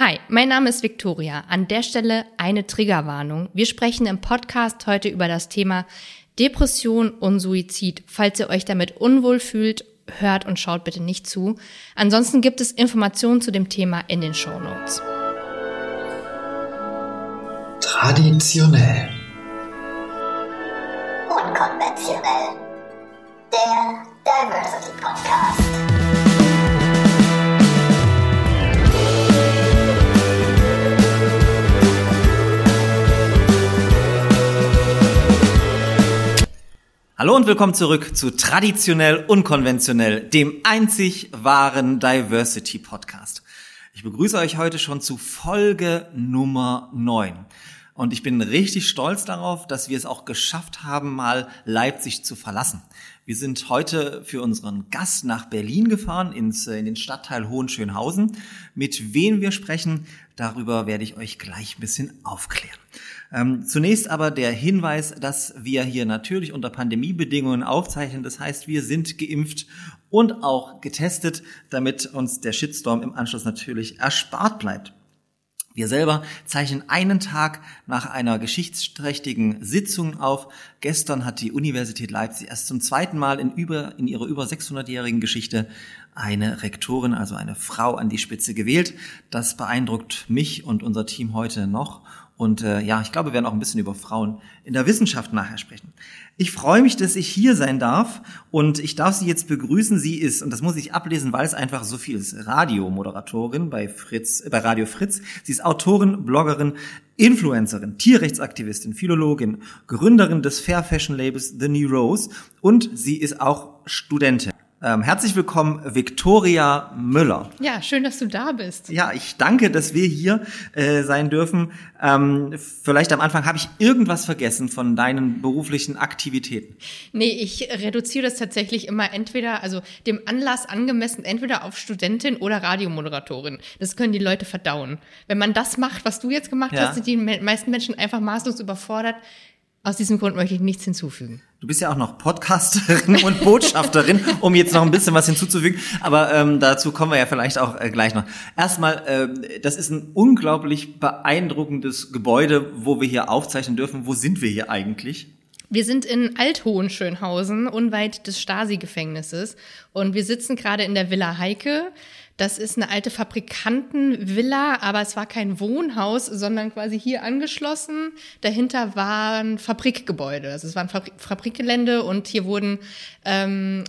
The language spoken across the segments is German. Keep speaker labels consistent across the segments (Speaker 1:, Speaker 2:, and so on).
Speaker 1: Hi, mein Name ist Viktoria. An der Stelle eine Triggerwarnung. Wir sprechen im Podcast heute über das Thema Depression und Suizid. Falls ihr euch damit unwohl fühlt, hört und schaut bitte nicht zu. Ansonsten gibt es Informationen zu dem Thema in den Show Notes.
Speaker 2: Traditionell.
Speaker 3: Hallo und willkommen zurück zu Traditionell Unkonventionell, dem einzig wahren Diversity Podcast. Ich begrüße euch heute schon zu Folge Nummer 9. Und ich bin richtig stolz darauf, dass wir es auch geschafft haben, mal Leipzig zu verlassen. Wir sind heute für unseren Gast nach Berlin gefahren, ins, äh, in den Stadtteil Hohenschönhausen. Mit wem wir sprechen, darüber werde ich euch gleich ein bisschen aufklären. Ähm, zunächst aber der Hinweis, dass wir hier natürlich unter Pandemiebedingungen aufzeichnen. Das heißt, wir sind geimpft und auch getestet, damit uns der Shitstorm im Anschluss natürlich erspart bleibt. Wir selber zeichnen einen Tag nach einer geschichtsträchtigen Sitzung auf. Gestern hat die Universität Leipzig erst zum zweiten Mal in, über, in ihrer über 600-jährigen Geschichte eine Rektorin, also eine Frau an die Spitze gewählt. Das beeindruckt mich und unser Team heute noch. Und äh, ja, ich glaube, wir werden auch ein bisschen über Frauen in der Wissenschaft nachher sprechen. Ich freue mich, dass ich hier sein darf und ich darf Sie jetzt begrüßen. Sie ist, und das muss ich ablesen, weil es einfach so viel ist, Radiomoderatorin bei Fritz, äh, bei Radio Fritz. Sie ist Autorin, Bloggerin, Influencerin, Tierrechtsaktivistin, Philologin, Gründerin des Fair Fashion Labels The New Rose und sie ist auch Studentin. Ähm, herzlich willkommen, Viktoria Müller.
Speaker 1: Ja, schön, dass du da bist.
Speaker 3: Ja, ich danke, dass wir hier äh, sein dürfen. Ähm, vielleicht am Anfang habe ich irgendwas vergessen von deinen beruflichen Aktivitäten.
Speaker 1: Nee, ich reduziere das tatsächlich immer entweder, also dem Anlass angemessen, entweder auf Studentin oder Radiomoderatorin. Das können die Leute verdauen. Wenn man das macht, was du jetzt gemacht ja. hast, sind die meisten Menschen einfach maßlos überfordert. Aus diesem Grund möchte ich nichts hinzufügen.
Speaker 3: Du bist ja auch noch Podcasterin und Botschafterin, um jetzt noch ein bisschen was hinzuzufügen. Aber ähm, dazu kommen wir ja vielleicht auch äh, gleich noch. Erstmal, äh, das ist ein unglaublich beeindruckendes Gebäude, wo wir hier aufzeichnen dürfen. Wo sind wir hier eigentlich?
Speaker 1: Wir sind in Althohenschönhausen, unweit des Stasi-Gefängnisses. Und wir sitzen gerade in der Villa Heike. Das ist eine alte Fabrikantenvilla, aber es war kein Wohnhaus, sondern quasi hier angeschlossen. Dahinter waren Fabrikgebäude. Also es war ein Fabrikgelände und hier wurden ähm,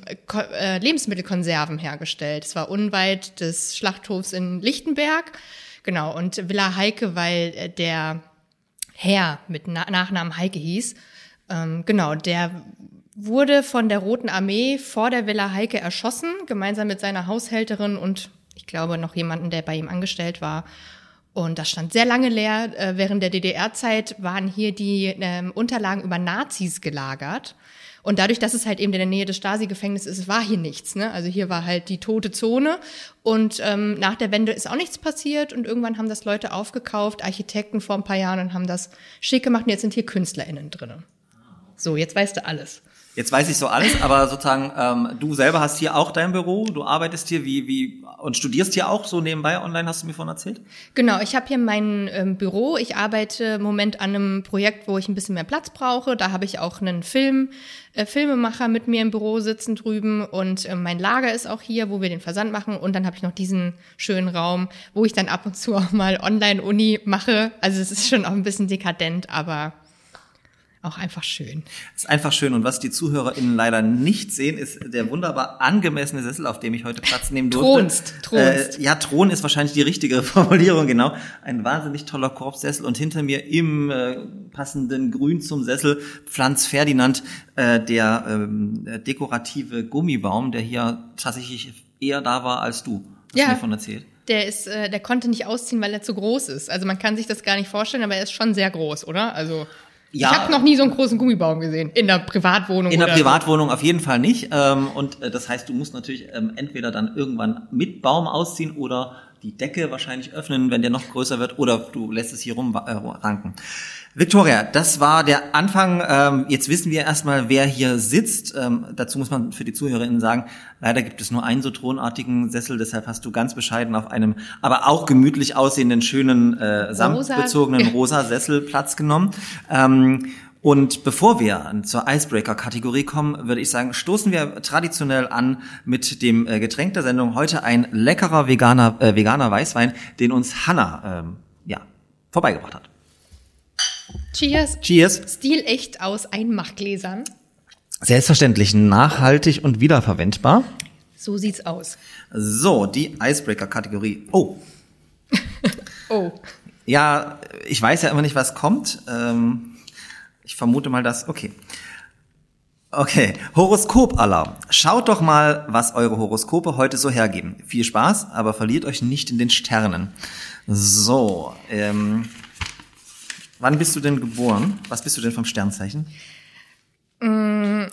Speaker 1: äh, Lebensmittelkonserven hergestellt. Es war unweit des Schlachthofs in Lichtenberg. Genau, und Villa Heike, weil äh, der Herr mit Na Nachnamen Heike hieß. Ähm, genau, der wurde von der Roten Armee vor der Villa Heike erschossen, gemeinsam mit seiner Haushälterin und ich glaube, noch jemanden, der bei ihm angestellt war. Und das stand sehr lange leer. Äh, während der DDR-Zeit waren hier die ähm, Unterlagen über Nazis gelagert. Und dadurch, dass es halt eben in der Nähe des Stasi-Gefängnisses ist, war hier nichts. Ne? Also hier war halt die tote Zone. Und ähm, nach der Wende ist auch nichts passiert. Und irgendwann haben das Leute aufgekauft, Architekten vor ein paar Jahren, und haben das schick gemacht. Und jetzt sind hier KünstlerInnen drin. So, jetzt weißt du alles.
Speaker 3: Jetzt weiß ich so alles, aber sozusagen, ähm, du selber hast hier auch dein Büro, du arbeitest hier wie, wie und studierst hier auch so nebenbei online, hast du mir vorhin erzählt?
Speaker 1: Genau, ich habe hier mein ähm, Büro. Ich arbeite im Moment an einem Projekt, wo ich ein bisschen mehr Platz brauche. Da habe ich auch einen Film, äh, Filmemacher mit mir im Büro sitzen drüben und äh, mein Lager ist auch hier, wo wir den Versand machen. Und dann habe ich noch diesen schönen Raum, wo ich dann ab und zu auch mal Online-Uni mache. Also es ist schon auch ein bisschen dekadent, aber auch einfach schön.
Speaker 3: Es ist einfach schön. Und was die ZuhörerInnen leider nicht sehen, ist der wunderbar angemessene Sessel, auf dem ich heute Platz nehmen durfte.
Speaker 1: Thronst, Thronst.
Speaker 3: Äh, ja, Thron ist wahrscheinlich die richtige Formulierung, genau. Ein wahnsinnig toller Korbsessel und hinter mir im äh, passenden Grün zum Sessel Pflanz Ferdinand, äh, der ähm, dekorative Gummibaum, der hier tatsächlich eher da war als du. Hast ja. du mir von erzählt?
Speaker 1: Der ist, äh, der konnte nicht ausziehen, weil er zu groß ist. Also man kann sich das gar nicht vorstellen, aber er ist schon sehr groß, oder? Also ja, ich habe noch nie so einen großen Gummibaum gesehen. In der Privatwohnung.
Speaker 3: In der Privatwohnung so. auf jeden Fall nicht. Ähm, und äh, das heißt, du musst natürlich ähm, entweder dann irgendwann mit Baum ausziehen oder die Decke wahrscheinlich öffnen, wenn der noch größer wird, oder du lässt es hier rumranken. Victoria, das war der Anfang. Ähm, jetzt wissen wir erstmal, wer hier sitzt. Ähm, dazu muss man für die ZuhörerInnen sagen, leider gibt es nur einen so thronartigen Sessel, deshalb hast du ganz bescheiden auf einem, aber auch gemütlich aussehenden, schönen, äh, samtbezogenen rosa Sessel Platz genommen. Ähm, und bevor wir zur Icebreaker-Kategorie kommen, würde ich sagen, stoßen wir traditionell an mit dem äh, Getränk der Sendung. Heute ein leckerer veganer, äh, veganer Weißwein, den uns Hanna ähm, ja, vorbeigebracht hat.
Speaker 1: Cheers.
Speaker 3: Cheers.
Speaker 1: Stil echt aus Einmachgläsern.
Speaker 3: Selbstverständlich nachhaltig und wiederverwendbar.
Speaker 1: So sieht's aus.
Speaker 3: So, die Icebreaker-Kategorie. Oh.
Speaker 1: Oh.
Speaker 3: Ja, ich weiß ja immer nicht, was kommt. Ähm, ich vermute mal das. Okay. Okay, Horoskop-Alarm. Schaut doch mal, was eure Horoskope heute so hergeben. Viel Spaß, aber verliert euch nicht in den Sternen. So, ähm, wann bist du denn geboren? Was bist du denn vom Sternzeichen?
Speaker 1: Oh,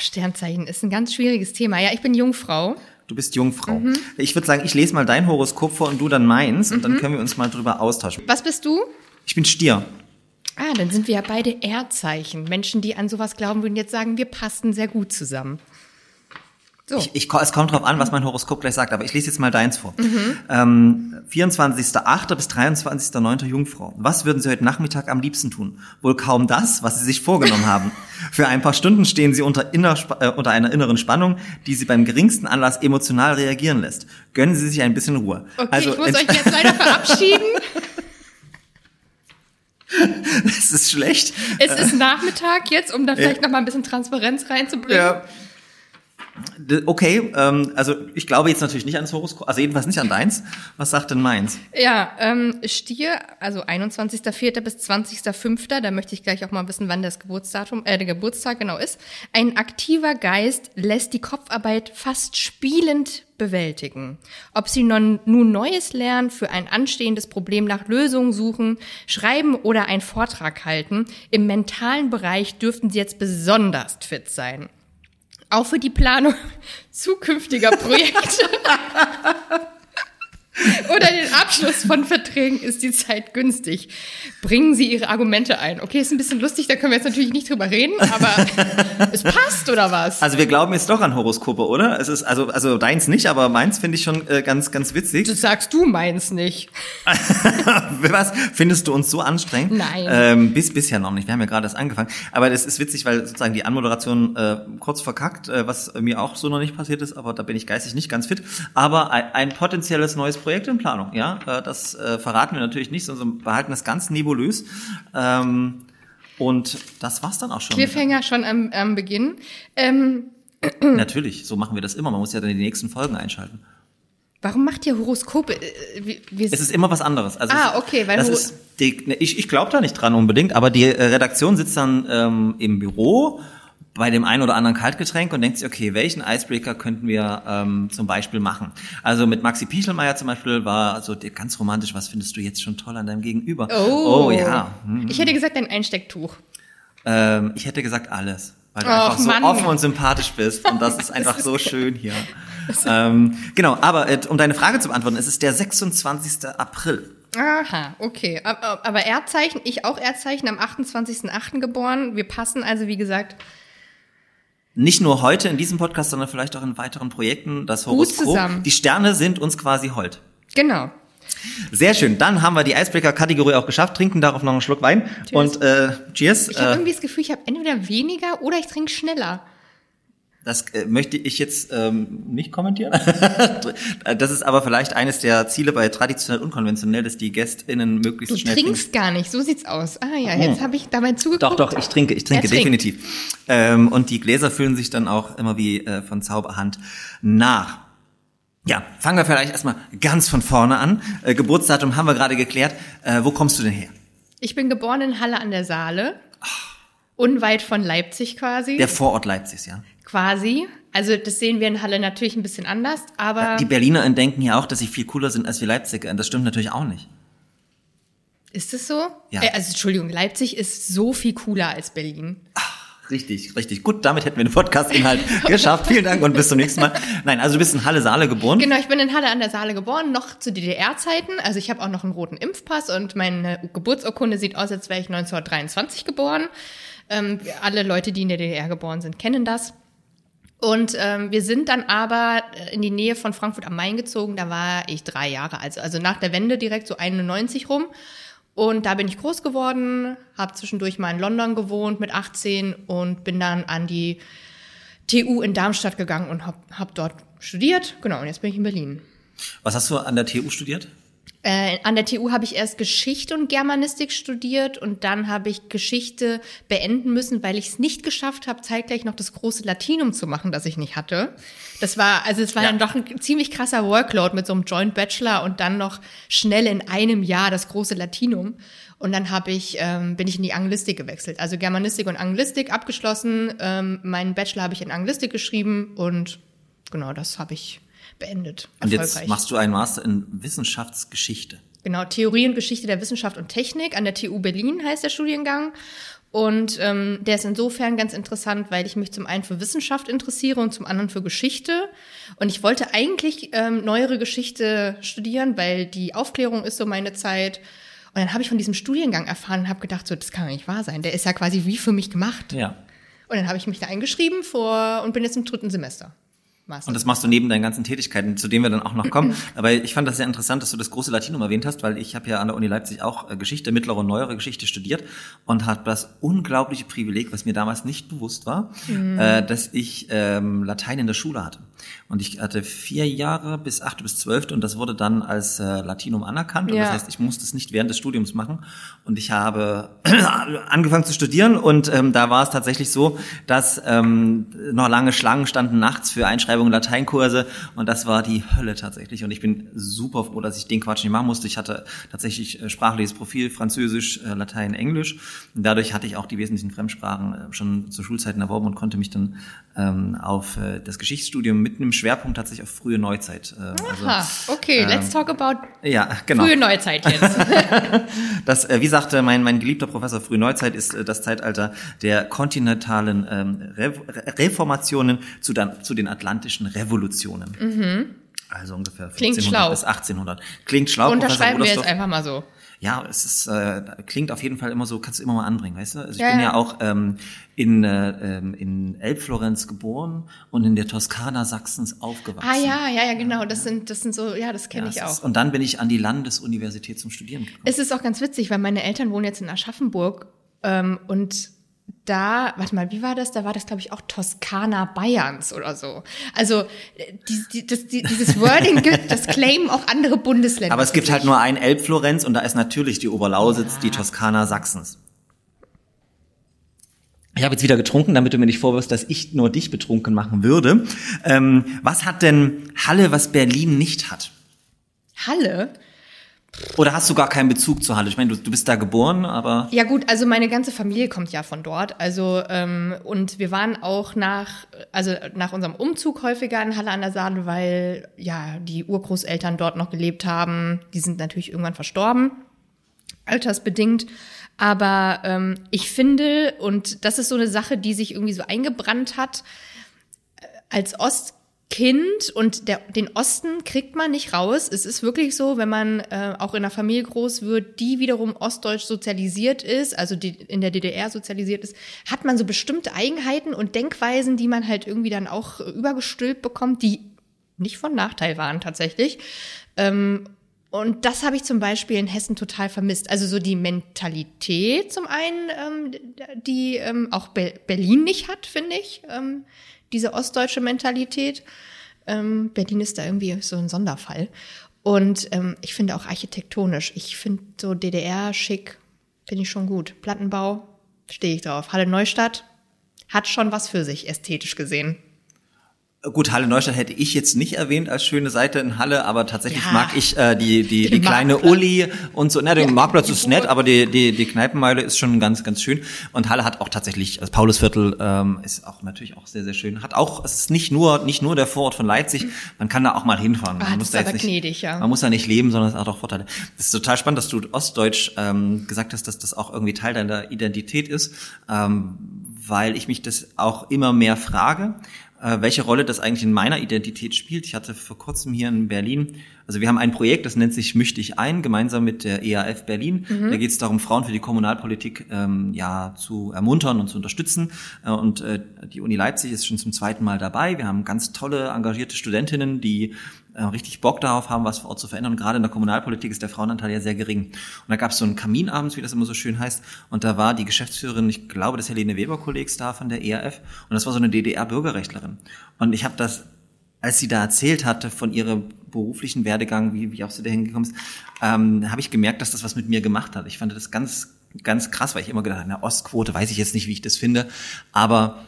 Speaker 1: Sternzeichen ist ein ganz schwieriges Thema. Ja, ich bin Jungfrau.
Speaker 3: Du bist Jungfrau. Ich würde sagen, ich lese mal dein Horoskop vor und du dann meins und dann können wir uns mal drüber austauschen.
Speaker 1: Was bist du?
Speaker 3: Ich bin Stier.
Speaker 1: Ah, dann sind wir ja beide Erdzeichen. Menschen, die an sowas glauben, würden jetzt sagen, wir passen sehr gut zusammen. So.
Speaker 3: Ich, ich, es kommt drauf an, was mein Horoskop gleich sagt, aber ich lese jetzt mal deins vor. Ähm, 24.8. bis 23.9. Jungfrau. Was würden Sie heute Nachmittag am liebsten tun? Wohl kaum das, was Sie sich vorgenommen haben. Für ein paar Stunden stehen Sie unter, inner, äh, unter einer inneren Spannung, die Sie beim geringsten Anlass emotional reagieren lässt. Gönnen Sie sich ein bisschen Ruhe.
Speaker 1: Okay,
Speaker 3: also,
Speaker 1: ich muss euch jetzt leider verabschieden.
Speaker 3: das ist schlecht.
Speaker 1: Es ist Nachmittag jetzt, um da vielleicht noch mal ein bisschen Transparenz reinzubringen.
Speaker 3: Ja. Okay, ähm, also ich glaube jetzt natürlich nicht ans Horoskop, also jedenfalls nicht an deins. Was sagt denn meins?
Speaker 1: Ja, ähm, Stier, also 21.04. bis 20.05., da möchte ich gleich auch mal wissen, wann das Geburtsdatum, äh, der Geburtstag genau ist. Ein aktiver Geist lässt die Kopfarbeit fast spielend bewältigen. Ob Sie nun, nun Neues lernen, für ein anstehendes Problem nach Lösungen suchen, schreiben oder einen Vortrag halten, im mentalen Bereich dürften Sie jetzt besonders fit sein. Auch für die Planung zukünftiger Projekte oder den Abschluss von Verträgen ist die Zeit günstig. Bringen Sie Ihre Argumente ein. Okay, ist ein bisschen lustig, da können wir jetzt natürlich nicht drüber reden, aber es passt oder was?
Speaker 3: Also wir glauben jetzt doch an Horoskope, oder? Es ist also also deins nicht, aber meins finde ich schon äh, ganz ganz witzig.
Speaker 1: Das sagst du meins nicht.
Speaker 3: Was findest du uns so anstrengend?
Speaker 1: Nein.
Speaker 3: Ähm, bis bisher noch nicht. Wir haben ja gerade erst angefangen. Aber das ist witzig, weil sozusagen die Anmoderation äh, kurz verkackt, äh, was mir auch so noch nicht passiert ist. Aber da bin ich geistig nicht ganz fit. Aber ein, ein potenzielles neues Projekt in Planung. Ja, äh, das äh, verraten wir natürlich nicht, sondern behalten das ganz nebulös. Ähm, und das war's dann auch schon.
Speaker 1: Cliffhanger schon am, am Beginn. Ähm,
Speaker 3: Natürlich, so machen wir das immer. Man muss ja dann die nächsten Folgen einschalten.
Speaker 1: warum macht ihr Horoskope? Äh,
Speaker 3: Es ist immer was anderes. Also
Speaker 1: Ah, okay, weil
Speaker 3: das ist die, ne, ich, ich glaube da nicht dran unbedingt, aber die Redaktion sitzt dann ähm, im Büro bei dem einen oder anderen Kaltgetränk und denkt sich, okay, welchen Icebreaker könnten wir ähm, zum Beispiel machen? Also mit Maxi Pichelmeier zum Beispiel war so ganz romantisch, was findest du jetzt schon toll an deinem Gegenüber?
Speaker 1: oh.
Speaker 3: oh ja. Hm.
Speaker 1: Ich hätte gesagt, ein Einstecktuch.
Speaker 3: Ähm, ich hätte gesagt alles, weil du
Speaker 1: Och,
Speaker 3: einfach so
Speaker 1: Mann.
Speaker 3: offen und sympathisch bist und das ist einfach so schön hier. Ähm, genau, aber äh, um deine Frage zu beantworten, es ist der 26. April.
Speaker 1: Aha, okay. Aber aber Erdzeichen, ich auch Erdzeichen, am 28.08. geboren. Wir passen also, wie gesagt,
Speaker 3: nicht nur heute in diesem Podcast, sondern vielleicht auch in weiteren Projekten das Horoskop.
Speaker 1: zusammen.
Speaker 3: Die Sterne sind uns quasi hold.
Speaker 1: genau.
Speaker 3: Sehr schön. Dann haben wir die Icebreaker-Kategorie auch geschafft. Trinken darauf noch einen Schluck Wein.
Speaker 1: Cheers.
Speaker 3: Und äh, Cheers.
Speaker 1: Ich habe
Speaker 3: Äh,
Speaker 1: irgendwie das Gefühl, ich habe entweder weniger oder ich trinke schneller.
Speaker 3: Das äh, möchte ich jetzt ähm, nicht kommentieren. das ist aber vielleicht eines der Ziele bei traditionell unkonventionell, dass die GästInnen möglichst
Speaker 1: Du
Speaker 3: schnell
Speaker 1: trinkst gar nicht, so sieht's aus. Ah ja, jetzt habe ich dabei zugeguckt.
Speaker 3: Doch, doch, ich trinke, ich trinke definitiv. Ähm, und die Gläser füllen sich dann auch immer wie äh, von Zauberhand nach. Ja, fangen wir vielleicht erstmal ganz von vorne an. Äh, Geburtsdatum haben wir gerade geklärt. Äh, wo kommst du denn her?
Speaker 1: Ich bin geboren in Halle an der Saale. Unweit von Leipzig quasi.
Speaker 3: Der Vorort Leipzigs, ja.
Speaker 1: Quasi. Also das sehen wir in Halle natürlich ein bisschen anders, aber
Speaker 3: Die BerlinerInnen denken ja auch, dass sie viel cooler sind als wir Leipziger. Das stimmt natürlich auch nicht.
Speaker 1: ist es so?
Speaker 3: Ja.
Speaker 1: Äh, also Entschuldigung, Leipzig ist so viel cooler als Berlin.
Speaker 3: Richtig, richtig. Gut, damit hätten wir den Podcast-Inhalt geschafft. Vielen Dank und bis zum nächsten Mal. Nein, also du bist in Halle-Saale geboren.
Speaker 1: Genau, ich bin in Halle an der Saale geboren, noch zu DDR-Zeiten. Also ich habe auch noch einen roten Impfpass und meine Geburtsurkunde sieht aus, als wäre ich 1923 geboren. Ähm, alle Leute, die in der DDR geboren sind, kennen das. Und ähm, wir sind dann aber in die Nähe von Frankfurt am Main gezogen. Da war ich drei Jahre alt, also nach der Wende direkt so 91 rum. Und da bin ich groß geworden, habe zwischendurch mal in London gewohnt mit 18 und bin dann an die TU in Darmstadt gegangen und habe hab dort studiert. Genau, und jetzt bin ich in Berlin.
Speaker 3: Was hast du an der TU studiert?
Speaker 1: Äh, an der TU habe ich erst Geschichte und Germanistik studiert und dann habe ich Geschichte beenden müssen, weil ich es nicht geschafft habe, zeitgleich noch das große Latinum zu machen, das ich nicht hatte. Das war, also es war ja. dann doch ein ziemlich krasser Workload mit so einem Joint Bachelor und dann noch schnell in einem Jahr das große Latinum. Und dann habe ich, ähm, bin ich in die Anglistik gewechselt. Also Germanistik und Anglistik abgeschlossen. Ähm, meinen Bachelor habe ich in Anglistik geschrieben und genau das habe ich beendet.
Speaker 3: Und jetzt machst du einen Master in Wissenschaftsgeschichte.
Speaker 1: Genau, Theorie und Geschichte der Wissenschaft und Technik an der TU Berlin heißt der Studiengang. Und ähm, der ist insofern ganz interessant, weil ich mich zum einen für Wissenschaft interessiere und zum anderen für Geschichte. Und ich wollte eigentlich ähm, neuere Geschichte studieren, weil die Aufklärung ist so meine Zeit. Und dann habe ich von diesem Studiengang erfahren und habe gedacht, so, das kann doch nicht wahr sein. Der ist ja quasi wie für mich gemacht.
Speaker 3: Ja.
Speaker 1: Und dann habe ich mich da eingeschrieben vor und bin jetzt im dritten Semester.
Speaker 3: Master. Und das machst du neben deinen ganzen Tätigkeiten, zu denen wir dann auch noch kommen. Aber ich fand das sehr interessant, dass du das große Latinum erwähnt hast, weil ich habe ja an der Uni Leipzig auch äh, Geschichte, mittlere und neuere Geschichte studiert und habe das unglaubliche Privileg, was mir damals nicht bewusst war, mhm. äh, dass ich ähm, Latein in der Schule hatte. Und ich hatte vier Jahre bis acht bis zwölfte und das wurde dann als äh, Latinum anerkannt. Und ja. das heißt, ich musste es nicht während des Studiums machen. Und ich habe angefangen zu studieren und ähm, da war es tatsächlich so, dass ähm, noch lange Schlangen standen nachts für Einschreibungen Lateinkurse und das war die Hölle tatsächlich. Und ich bin super froh, dass ich den Quatsch nicht machen musste. Ich hatte tatsächlich äh, sprachliches Profil, Französisch, äh, Latein, Englisch. Und dadurch hatte ich auch die wesentlichen Fremdsprachen äh, schon zur Schulzeiten erworben und konnte mich dann ähm, auf das Geschichtsstudium mit einem Schwerpunkt tatsächlich auf frühe Neuzeit.
Speaker 1: also, Aha, okay, ähm, let's talk about
Speaker 3: ja, genau.
Speaker 1: frühe Neuzeit jetzt.
Speaker 3: das, wie sagte mein, mein geliebter Professor, frühe Neuzeit ist das Zeitalter der kontinentalen ähm, Re Reformationen zu, dann, zu den Atlantischen Revolutionen. Mhm. Also ungefähr 1500 bis 1800. Klingt schlau.
Speaker 1: Unterschreiben wir jetzt einfach mal so.
Speaker 3: Ja, es ist, äh, klingt auf jeden Fall immer so, kannst du immer mal anbringen, weißt du? Also ich ja, bin ja, auch ähm, in, äh, ähm, in Elbflorenz geboren und in der Toskana Sachsens aufgewachsen.
Speaker 1: Ah ja, ja, ja, genau. Das sind, das sind so, ja, das kenne ja, ich auch.
Speaker 3: Ist, und dann bin ich an die Landesuniversität zum Studieren gekommen.
Speaker 1: Es ist auch ganz witzig, weil meine Eltern wohnen jetzt in Aschaffenburg ähm, und da, warte mal, wie war das? Da war das, glaube ich, auch Toskana Bayerns oder so. Also die, die, das, die, dieses Wording gibt, das claimen auch andere Bundesländer.
Speaker 3: Aber es gibt halt nur ein Elbflorenz und da ist natürlich die Oberlausitz, ja. die Toskana Sachsens. Ich habe jetzt wieder getrunken, damit du mir nicht vorwirfst, dass ich nur dich betrunken machen würde. Ähm, was hat denn Halle, was Berlin nicht hat?
Speaker 1: Halle?
Speaker 3: Oder hast du gar keinen Bezug zu Halle? Ich meine, du, du bist da geboren, aber.
Speaker 1: Ja gut, also meine ganze Familie kommt ja von dort. Also ähm, und wir waren auch nach, also nach unserem Umzug häufiger in Halle an der Saale, weil ja die Urgroßeltern dort noch gelebt haben. Die sind natürlich irgendwann verstorben, altersbedingt. Aber ähm, ich finde, und das ist so eine Sache, die sich irgendwie so eingebrannt hat, äh, als Ost Kind und der, den Osten kriegt man nicht raus. Es ist wirklich so, wenn man äh, auch in einer Familie groß wird, die wiederum ostdeutsch sozialisiert ist, also die in der DDR sozialisiert ist, hat man so bestimmte Eigenheiten und Denkweisen, die man halt irgendwie dann auch übergestülpt bekommt, die nicht von Nachteil waren tatsächlich. Ähm, und das habe ich zum Beispiel in Hessen total vermisst. Also so die Mentalität zum einen, ähm, die ähm, auch Be Berlin nicht hat, finde ich. Ähm, diese ostdeutsche Mentalität. Ähm, Berlin ist da irgendwie so ein Sonderfall. Und ähm, ich finde auch architektonisch. Ich finde so DDR schick, finde ich schon gut. Plattenbau stehe ich drauf. Halle Neustadt hat schon was für sich, ästhetisch gesehen.
Speaker 3: Gut, Halle Neustadt hätte ich jetzt nicht erwähnt als schöne Seite in Halle, aber tatsächlich ja. mag ich äh, die die, die kleine Uli und so. Na, der ja, Marktplatz ist nett, aber die die die Kneipenmeile ist schon ganz ganz schön. Und Halle hat auch tatsächlich, also Paulusviertel ähm, ist auch natürlich auch sehr sehr schön. Hat auch, es ist nicht nur nicht nur der Vorort von Leipzig, man kann da auch mal hinfahren. Man
Speaker 1: ah,
Speaker 3: muss da
Speaker 1: jetzt nicht, gnädig, ja.
Speaker 3: man muss da nicht leben, sondern es hat auch Vorteile. Das ist total spannend, dass du Ostdeutsch ähm, gesagt hast, dass das auch irgendwie Teil deiner Identität ist. Ähm, weil ich mich das auch immer mehr frage, äh, welche Rolle das eigentlich in meiner Identität spielt. Ich hatte vor kurzem hier in Berlin, also wir haben ein Projekt, das nennt sich Misch dich ein, gemeinsam mit der EAF Berlin. Mhm. Da geht es darum, Frauen für die Kommunalpolitik ähm, ja zu ermuntern und zu unterstützen. Äh, und äh, die Uni Leipzig ist schon zum zweiten Mal dabei. Wir haben ganz tolle, engagierte Studentinnen, die äh, richtig Bock darauf haben, was vor Ort zu verändern. Und gerade in der Kommunalpolitik ist der Frauenanteil ja sehr gering. Und da gab es so einen Kamin abends, wie das immer so schön heißt. Und da war die Geschäftsführerin, ich glaube, des Helene Weber-Kollegs da von der ERF. Und das war so eine DDR-Bürgerrechtlerin. Und ich habe das, als sie da erzählt hatte von ihrem beruflichen Werdegang, wie, wie auch sie da hingekommen ist, ähm, habe ich gemerkt, dass das was mit mir gemacht hat. Ich fand das ganz, ganz krass, weil ich immer gedacht habe, eine Ostquote, weiß ich jetzt nicht, wie ich das finde. Aber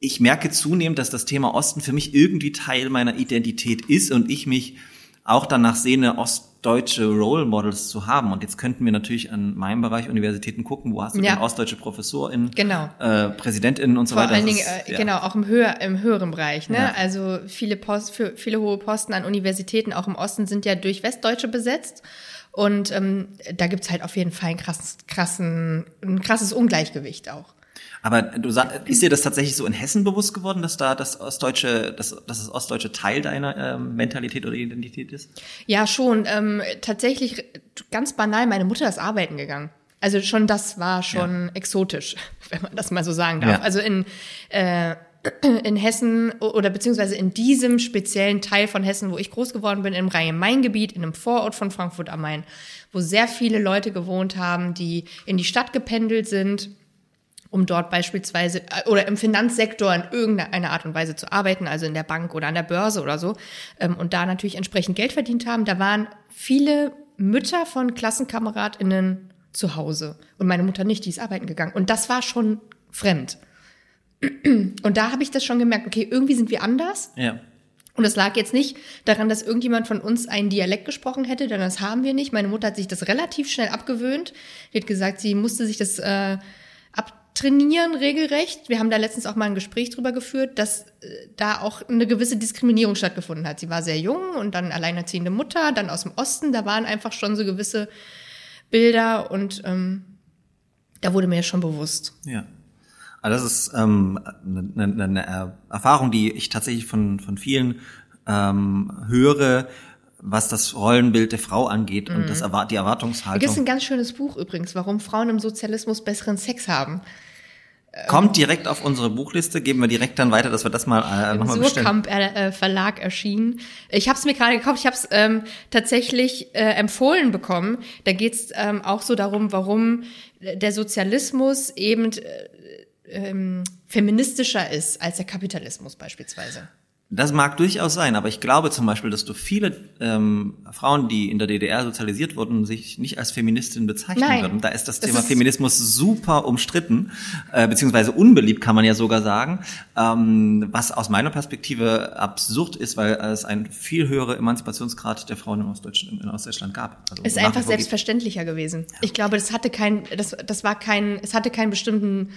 Speaker 3: ich merke zunehmend, dass das Thema Osten für mich irgendwie Teil meiner Identität ist und ich mich auch danach sehne, ostdeutsche Role Models zu haben. Und jetzt könnten wir natürlich an meinem Bereich Universitäten gucken, wo hast du ja. denn ostdeutsche ProfessorInnen,
Speaker 1: genau.
Speaker 3: äh, PräsidentInnen und so
Speaker 1: Vor
Speaker 3: weiter.
Speaker 1: Vor allen Dingen, äh, ja. genau, auch im, höher, im höheren Bereich. Ne? Ja. Also viele, Post, für, viele hohe Posten an Universitäten, auch im Osten, sind ja durch Westdeutsche besetzt. Und ähm, da gibt's halt auf jeden Fall ein, krass, krassen, ein krasses Ungleichgewicht auch.
Speaker 3: Aber du sag, ist dir das tatsächlich so in Hessen bewusst geworden, dass da das ostdeutsche, dass, dass das ostdeutsche Teil deiner ähm, Mentalität oder Identität ist?
Speaker 1: Ja, schon. Ähm, tatsächlich ganz banal. Meine Mutter ist arbeiten gegangen. Also schon das war schon ja. exotisch, wenn man das mal so sagen darf. Ja. Also in äh, in Hessen oder beziehungsweise in diesem speziellen Teil von Hessen, wo ich groß geworden bin, im Rhein-Main-Gebiet, in einem Vorort von Frankfurt am Main, wo sehr viele Leute gewohnt haben, die in die Stadt gependelt sind um dort beispielsweise äh, oder im Finanzsektor in irgendeiner Art und Weise zu arbeiten, also in der Bank oder an der Börse oder so, ähm, und da natürlich entsprechend Geld verdient haben. Da waren viele Mütter von KlassenkameradInnen zu Hause und meine Mutter nicht, die ist arbeiten gegangen. Und das war schon fremd. Und da habe ich das schon gemerkt, okay, irgendwie sind wir anders.
Speaker 3: Ja.
Speaker 1: Und es lag jetzt nicht daran, dass irgendjemand von uns einen Dialekt gesprochen hätte, denn das haben wir nicht. Meine Mutter hat sich das relativ schnell abgewöhnt. Die hat gesagt, sie musste sich das äh, trainieren regelrecht. Wir haben da letztens auch mal ein Gespräch drüber geführt, dass äh, da auch eine gewisse Diskriminierung stattgefunden hat. Sie war sehr jung und dann alleinerziehende Mutter, dann aus dem Osten, da waren einfach schon so gewisse Bilder und ähm, da wurde mir schon bewusst.
Speaker 3: Ja. Also das ist ähm, eine, eine, eine Erfahrung, die ich tatsächlich von, von vielen ähm, höre, was das Rollenbild der Frau angeht mhm. und das, die Erwartungshaltung.
Speaker 1: Das ist ein ganz schönes Buch übrigens, warum Frauen im Sozialismus besseren Sex haben.
Speaker 3: Kommt direkt auf unsere Buchliste, geben wir direkt dann weiter, dass wir das mal äh, nochmal
Speaker 1: bestellen. Äh, Verlag erschienen. Ich habe es mir gerade gekauft, ich habe es ähm, tatsächlich äh, empfohlen bekommen. Da geht es ähm, auch so darum, warum der Sozialismus eben äh, ähm, feministischer ist als der Kapitalismus beispielsweise.
Speaker 3: Das mag durchaus sein, aber ich glaube zum Beispiel, dass du viele ähm, Frauen, die in der DDR sozialisiert wurden, sich nicht als Feministin bezeichnen
Speaker 1: Nein,
Speaker 3: würden. Da ist das, das Thema ist Feminismus super umstritten, äh, beziehungsweise unbeliebt, kann man ja sogar sagen, ähm, was aus meiner Perspektive absurd ist, weil es einen viel höhere Emanzipationsgrad der Frauen in Ostdeutschland, in Ostdeutschland gab.
Speaker 1: Also ist einfach selbstverständlicher gewesen. Ja. Ich glaube, das hatte kein, das, das war kein, es hatte keinen bestimmten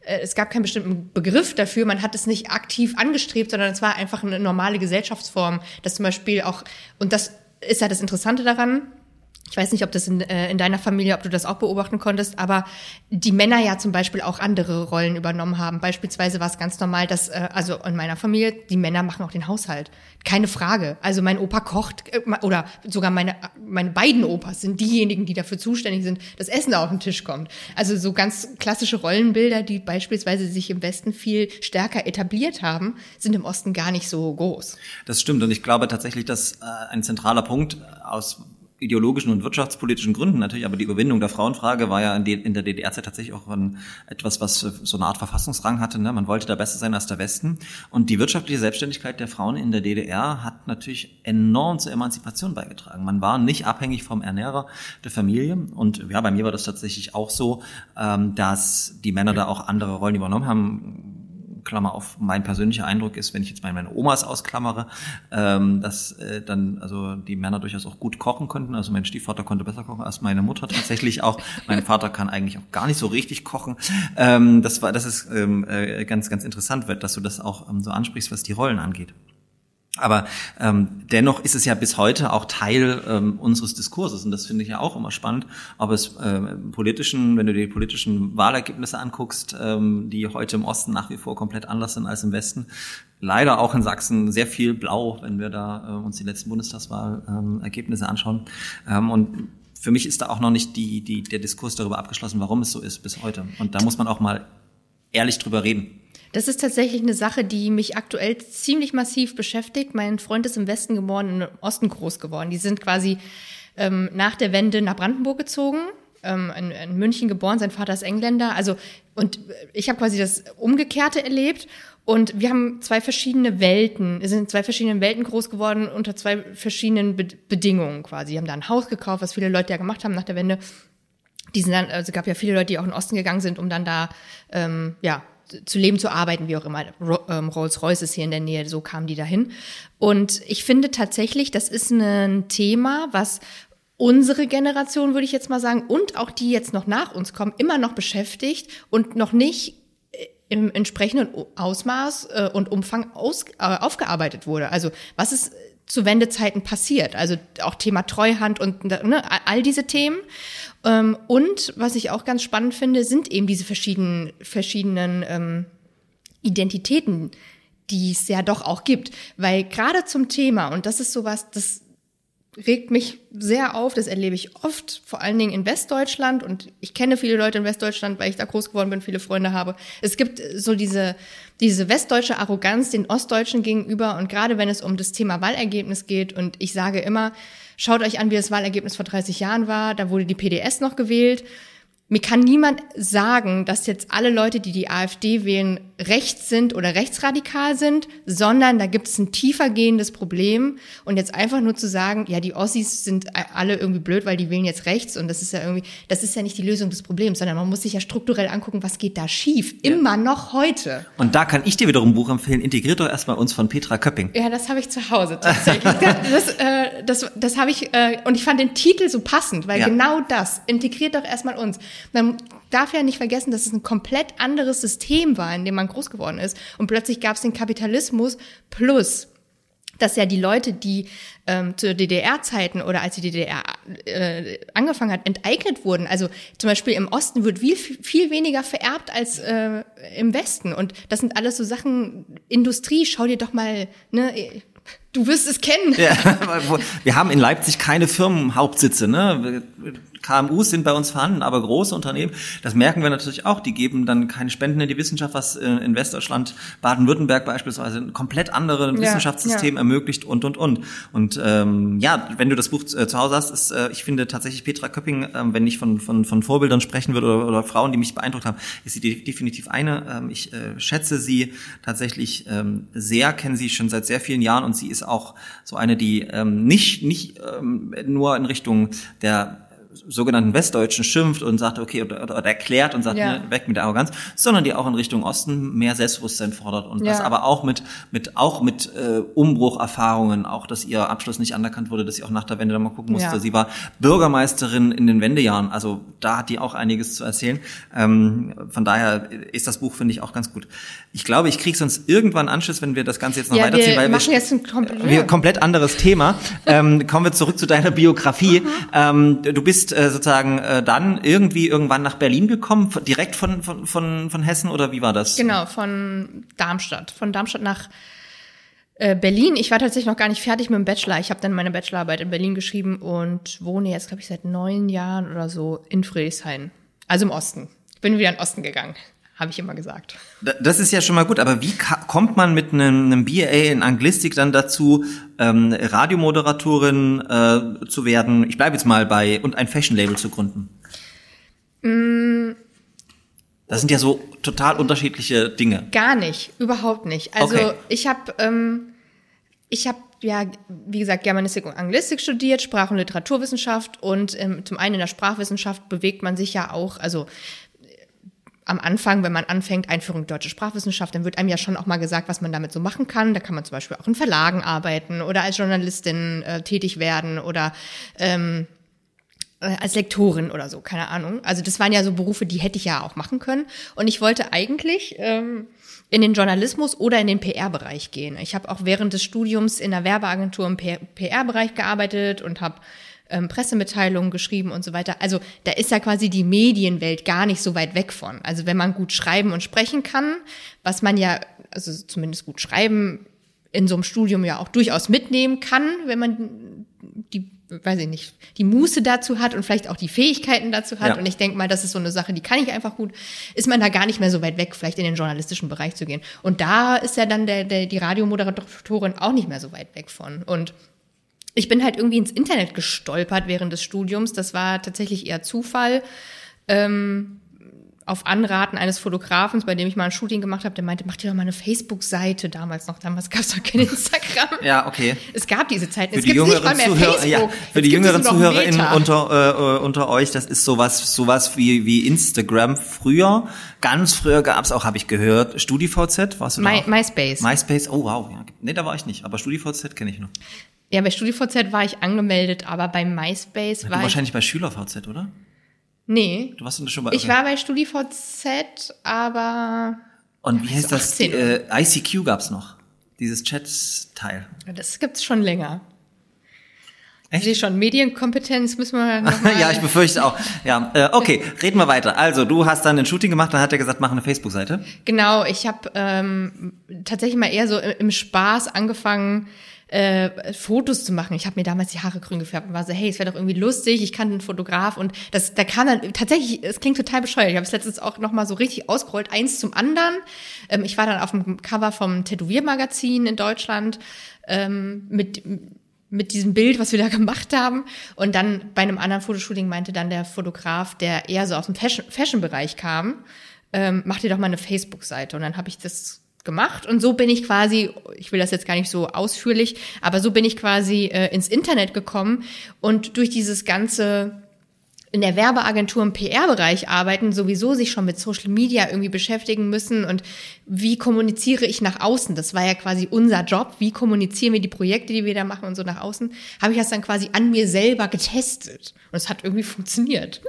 Speaker 1: es gab keinen bestimmten Begriff dafür, man hat es nicht aktiv angestrebt, sondern es war einfach eine normale Gesellschaftsform, dass zum Beispiel auch, und das ist ja das Interessante daran, ich weiß nicht, ob das in, äh, in deiner Familie, ob du das auch beobachten konntest, aber die Männer ja zum Beispiel auch andere Rollen übernommen haben. Beispielsweise war es ganz normal, dass, äh, also in meiner Familie, die Männer machen auch den Haushalt. Keine Frage. Also mein Opa kocht, äh, oder sogar meine, meine beiden Opas sind diejenigen, die dafür zuständig sind, dass Essen auf den Tisch kommt. Also so ganz klassische Rollenbilder, die beispielsweise sich im Westen viel stärker etabliert haben, sind im Osten gar nicht so groß.
Speaker 3: Das stimmt und ich glaube tatsächlich, dass äh, ein zentraler Punkt aus ideologischen und wirtschaftspolitischen Gründen natürlich, aber die Überwindung der Frauenfrage war ja in, der DDR-Zeit tatsächlich auch ein, etwas, was so eine Art Verfassungsrang hatte. Ne? Man wollte da besser sein als der Westen. Und die wirtschaftliche Selbstständigkeit der Frauen in der DDR hat natürlich enorm zur Emanzipation beigetragen. Man war nicht abhängig vom Ernährer der Familie. Und ja, bei mir war das tatsächlich auch so, ähm, dass die Männer da auch andere Rollen übernommen haben Klammer auf, mein persönlicher Eindruck ist, wenn ich jetzt meine Omas ausklammere, ähm, dass äh, dann also die Männer durchaus auch gut kochen konnten. Also mein Stiefvater konnte besser kochen als meine Mutter tatsächlich auch. mein Vater kann eigentlich auch gar nicht so richtig kochen. Ähm, das war, das ist ähm, äh, ganz, ganz interessant, dass du das auch ähm, so ansprichst, was die Rollen angeht. Aber ähm, dennoch ist es ja bis heute auch Teil ähm, unseres Diskurses und das finde ich ja auch immer spannend, ob es ähm, politischen, wenn du dir die politischen Wahlergebnisse anguckst, ähm, die heute im Osten nach wie vor komplett anders sind als im Westen. Leider auch in Sachsen sehr viel Blau, wenn wir da äh, uns die letzten Bundestagswahlergebnisse ähm, anschauen. Ähm, und für mich ist da auch noch nicht die, die, der Diskurs darüber abgeschlossen, warum es so ist bis heute. Und da muss man auch mal ehrlich drüber reden.
Speaker 1: Das ist tatsächlich eine Sache, die mich aktuell ziemlich massiv beschäftigt. Mein Freund ist im Westen geboren, im Osten groß geworden. Die sind quasi ähm, nach der Wende nach Brandenburg gezogen, ähm, in, in München geboren. Sein Vater ist Engländer. Also und ich habe quasi das Umgekehrte erlebt. Und wir haben zwei verschiedene Welten, sind in zwei verschiedenen Welten groß geworden unter zwei verschiedenen Be Bedingungen quasi. Wir haben da ein Haus gekauft, was viele Leute ja gemacht haben nach der Wende. Die sind dann, also es gab ja viele Leute, die auch in den Osten gegangen sind, um dann da ähm, ja zu leben, zu arbeiten, wie auch immer. Ähm, Rolls-Royce ist hier in der Nähe, so kamen die dahin. Und ich finde tatsächlich, das ist ein Thema, was unsere Generation, würde ich jetzt mal sagen, und auch die jetzt noch nach uns kommen, immer noch beschäftigt und noch nicht äh, im entsprechenden Ausmaß äh, und Umfang aus, äh, aufgearbeitet wurde. Also was ist zu Wendezeiten passiert? Also auch Thema Treuhand und ne, all diese Themen. Ähm, und was ich auch ganz spannend finde, sind eben diese verschiedenen, verschiedenen ähm, Identitäten, die es ja doch auch gibt. Weil gerade zum Thema, und das ist sowas, das regt mich sehr auf, das erlebe ich oft, vor allen Dingen in Westdeutschland und ich kenne viele Leute in Westdeutschland, weil ich da groß geworden bin, viele Freunde habe. Es gibt so diese, diese westdeutsche Arroganz den Ostdeutschen gegenüber und gerade wenn es um das Thema Wahlergebnis geht und ich sage immer, Schaut euch an, wie das Wahlergebnis vor 30 Jahren war. Da wurde die PDS noch gewählt. Mir kann niemand sagen, dass jetzt alle Leute, die die AfD wählen, rechts sind oder rechtsradikal sind, sondern da gibt es ein tiefer gehendes Problem. Und jetzt einfach nur zu sagen, ja, die Ossis sind alle irgendwie blöd, weil die wählen jetzt rechts und das ist ja irgendwie, das ist ja nicht die Lösung des Problems, sondern man muss sich ja strukturell angucken, was geht da schief, immer ja. noch heute.
Speaker 3: Und da kann ich dir wiederum ein Buch empfehlen, integriert doch erstmal uns von Petra Köpping.
Speaker 1: Ja, das habe ich zu Hause tatsächlich. das äh, das, das habe ich, äh, und ich fand den Titel so passend, weil ja. genau das, integriert doch erstmal uns. Man darf ja nicht vergessen, dass es ein komplett anderes System war, in dem man groß geworden ist. Und plötzlich gab es den Kapitalismus plus dass ja die Leute, die ähm, zu DDR-Zeiten oder als die DDR äh, angefangen hat, enteignet wurden. Also zum Beispiel im Osten wird viel, viel weniger vererbt als äh, im Westen. Und das sind alles so Sachen, Industrie, schau dir doch mal, ne, Du wirst es kennen. Ja,
Speaker 3: wir haben in Leipzig keine Firmenhauptsitze. Ne? KMUs sind bei uns vorhanden, aber große Unternehmen, das merken wir natürlich auch, die geben dann keine Spenden in die Wissenschaft, was äh, in Westdeutschland, Baden-Württemberg beispielsweise ein komplett anderes ja, Wissenschaftssystem ja. ermöglicht und, und, und. Und ähm, ja, wenn du das Buch äh, zu Hause hast, ist, äh, ich finde tatsächlich Petra Köpping, äh, wenn ich von, von, von Vorbildern sprechen würde oder, oder Frauen, die mich beeindruckt haben, ist sie definitiv eine. Ähm, ich äh, schätze sie tatsächlich ähm, sehr, kenne sie schon seit sehr vielen Jahren und sie ist auch so eine, die ähm, nicht, nicht ähm, nur in Richtung der sogenannten Westdeutschen schimpft und sagt, okay, oder, oder erklärt und sagt, ja. ne, weg mit der Arroganz, sondern die auch in Richtung Osten mehr Selbstbewusstsein fordert und ja. das aber auch mit, mit, auch mit äh, Umbrucherfahrungen, auch, dass ihr Abschluss nicht anerkannt wurde, dass sie auch nach der Wende dann mal gucken musste. Ja. Sie war Bürgermeisterin in den Wendejahren, also da hat die auch einiges zu erzählen. Ähm, von daher ist das Buch, finde ich, auch ganz gut. Ich glaube, ich kriege sonst irgendwann Anschluss, wenn wir das Ganze jetzt noch weiterziehen,
Speaker 1: weil wir, jetzt ein komplett,
Speaker 3: wir komplett anderes Thema. ähm, kommen wir zurück zu deiner Biografie. Mhm. Ähm, du bist äh, sozusagen äh, dann irgendwie irgendwann nach Berlin gekommen, direkt von, von, von, von Hessen oder wie war das?
Speaker 1: Genau, von Darmstadt. Von Darmstadt nach äh, Berlin. Ich war tatsächlich noch gar nicht fertig mit dem Bachelor. Ich habe dann meine Bachelorarbeit in Berlin geschrieben und wohne jetzt, glaube ich, seit neun Jahren oder so in Friedrichshain. Also im Osten. Bin wieder in den Osten gegangen habe ich immer gesagt.
Speaker 3: Das ist ja schon mal gut, aber wie kommt man mit einem, einem BA in Anglistik dann dazu, ähm, Radiomoderatorin äh, zu werden? Ich bleibe jetzt mal bei und ein Fashion-Label zu gründen. Mm. Das sind ja so total unterschiedliche Dinge.
Speaker 1: Gar nicht, überhaupt nicht. Also okay. ich habe, ähm, ich habe ja, wie gesagt, Germanistik und Anglistik studiert, Sprach- und Literaturwissenschaft und ähm, zum einen in der Sprachwissenschaft bewegt man sich ja auch, also am Anfang, wenn man anfängt, Einführung deutsche Sprachwissenschaft, dann wird einem ja schon auch mal gesagt, was man damit so machen kann. Da kann man zum Beispiel auch in Verlagen arbeiten oder als Journalistin äh, tätig werden oder ähm, äh, als Lektorin oder so, keine Ahnung. Also das waren ja so Berufe, die hätte ich ja auch machen können. Und ich wollte eigentlich ähm, in den Journalismus oder in den PR-Bereich gehen. Ich habe auch während des Studiums in der Werbeagentur im PR-Bereich gearbeitet und habe ähm, Pressemitteilungen geschrieben und so weiter. Also da ist ja quasi die Medienwelt gar nicht so weit weg von. Also wenn man gut schreiben und sprechen kann, was man ja, also zumindest gut schreiben in so einem Studium ja auch durchaus mitnehmen kann, wenn man die weiß ich nicht, die Muße dazu hat und vielleicht auch die Fähigkeiten dazu hat. Ja. Und ich denke mal, das ist so eine Sache, die kann ich einfach gut, ist man da gar nicht mehr so weit weg, vielleicht in den journalistischen Bereich zu gehen. Und da ist ja dann der, der, die Radiomoderatorin auch nicht mehr so weit weg von. Und ich bin halt irgendwie ins Internet gestolpert während des Studiums. Das war tatsächlich eher Zufall. Ähm, auf Anraten eines Fotografen, bei dem ich mal ein Shooting gemacht habe, der meinte, mach dir doch mal eine Facebook-Seite damals noch. Damals gab es doch kein Instagram.
Speaker 3: Ja, okay.
Speaker 1: Es gab diese Zeit.
Speaker 3: Für es die jüngeren Zuhörer, ja, für die jüngeren ZuhörerInnen unter, äh, unter euch, das ist sowas, sowas wie, wie Instagram früher. Ganz früher gab es auch, habe ich gehört, StudiVZ, warst du
Speaker 1: My, da? MySpace.
Speaker 3: MySpace, oh wow. Ja. Nee, da war ich nicht, aber StudiVZ kenne ich noch.
Speaker 1: Ja, bei StudiVZ war ich angemeldet, aber bei MySpace
Speaker 3: Na,
Speaker 1: war
Speaker 3: du wahrscheinlich bei SchülerVZ, oder?
Speaker 1: Nee.
Speaker 3: Du warst schon bei.
Speaker 1: Ich war bei StudiVZ, aber.
Speaker 3: Und wie heißt das? Äh, ICQ gab's noch. Dieses Chat-Teil.
Speaker 1: Das gibt's schon länger. Echt? Ich sehe schon, Medienkompetenz müssen wir noch
Speaker 3: mal Ja, ich befürchte auch. Ja, äh, okay, reden wir weiter. Also, du hast dann ein Shooting gemacht, dann hat er gesagt, mach eine Facebook-Seite.
Speaker 1: Genau, ich habe ähm, tatsächlich mal eher so im Spaß angefangen, äh, Fotos zu machen. Ich habe mir damals die Haare grün gefärbt und war so, hey, es wäre doch irgendwie lustig, ich kann einen Fotograf und das, da kam dann tatsächlich, es klingt total bescheuert. Ich habe es letztens auch nochmal so richtig ausgerollt, eins zum anderen. Ähm, ich war dann auf dem Cover vom Tätowiermagazin in Deutschland ähm, mit mit diesem Bild, was wir da gemacht haben. Und dann bei einem anderen Fotoshooting meinte dann der Fotograf, der eher so aus dem Fashion-Bereich kam, ähm, mach dir doch mal eine Facebook-Seite. Und dann habe ich das gemacht und so bin ich quasi, ich will das jetzt gar nicht so ausführlich, aber so bin ich quasi äh, ins Internet gekommen und durch dieses ganze in der Werbeagentur im PR-Bereich arbeiten, sowieso sich schon mit Social Media irgendwie beschäftigen müssen und wie kommuniziere ich nach außen? Das war ja quasi unser Job. Wie kommunizieren wir die Projekte, die wir da machen und so nach außen? Habe ich das dann quasi an mir selber getestet und es hat irgendwie funktioniert.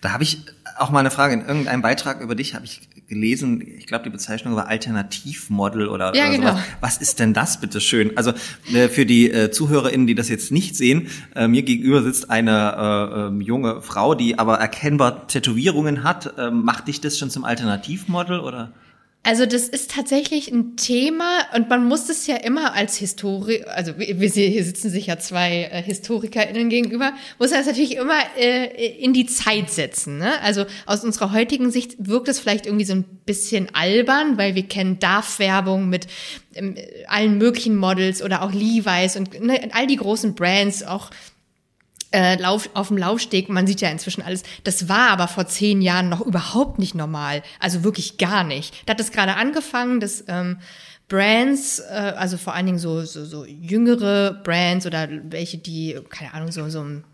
Speaker 3: Da habe ich auch mal eine Frage. In irgendeinem Beitrag über dich habe ich gelesen, ich glaube, die Bezeichnung war Alternativmodel oder,
Speaker 1: ja,
Speaker 3: oder
Speaker 1: genau.
Speaker 3: sowas. Was ist denn das, bitte schön? Also äh, für die äh, ZuhörerInnen, die das jetzt nicht sehen, äh, mir gegenüber sitzt eine äh, äh, junge Frau, die aber erkennbar Tätowierungen hat. Äh, macht dich das schon zum Alternativmodel oder?
Speaker 1: Also das ist tatsächlich ein Thema und man muss es ja immer als Historiker, also wir, wir hier sitzen sich ja zwei äh, HistorikerInnen gegenüber, muss es natürlich immer äh, in die Zeit setzen. Ne? Also aus unserer heutigen Sicht wirkt es vielleicht irgendwie so ein bisschen albern, weil wir kennen DAF-Werbung mit ähm, allen möglichen Models oder auch Levi's und ne, all die großen Brands, auch äh, Lauf, auf dem Laufsteg, man sieht ja inzwischen alles. Das war aber vor zehn Jahren noch überhaupt nicht normal. Also wirklich gar nicht. Da hat es gerade angefangen, dass ähm, Brands, äh, also vor allen Dingen so, so, so jüngere Brands oder welche, die, keine Ahnung, so, so ein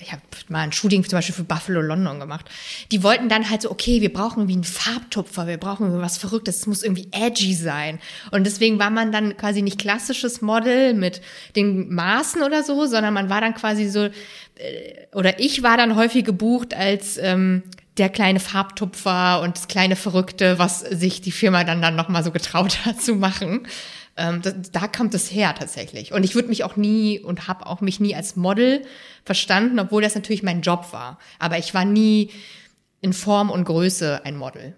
Speaker 1: ich habe mal ein Shooting zum Beispiel für Buffalo London gemacht. Die wollten dann halt so, okay, wir brauchen irgendwie einen Farbtupfer, wir brauchen was Verrücktes, es muss irgendwie edgy sein. Und deswegen war man dann quasi nicht klassisches Model mit den Maßen oder so, sondern man war dann quasi so, äh, oder ich war dann häufig gebucht als ähm, der kleine Farbtupfer und das kleine Verrückte, was sich die Firma dann dann nochmal so getraut hat zu machen. Ähm, da, da kommt es her tatsächlich. Und ich würde mich auch nie und habe auch mich nie als Model verstanden, obwohl das natürlich mein Job war. Aber ich war nie in Form und Größe ein Model.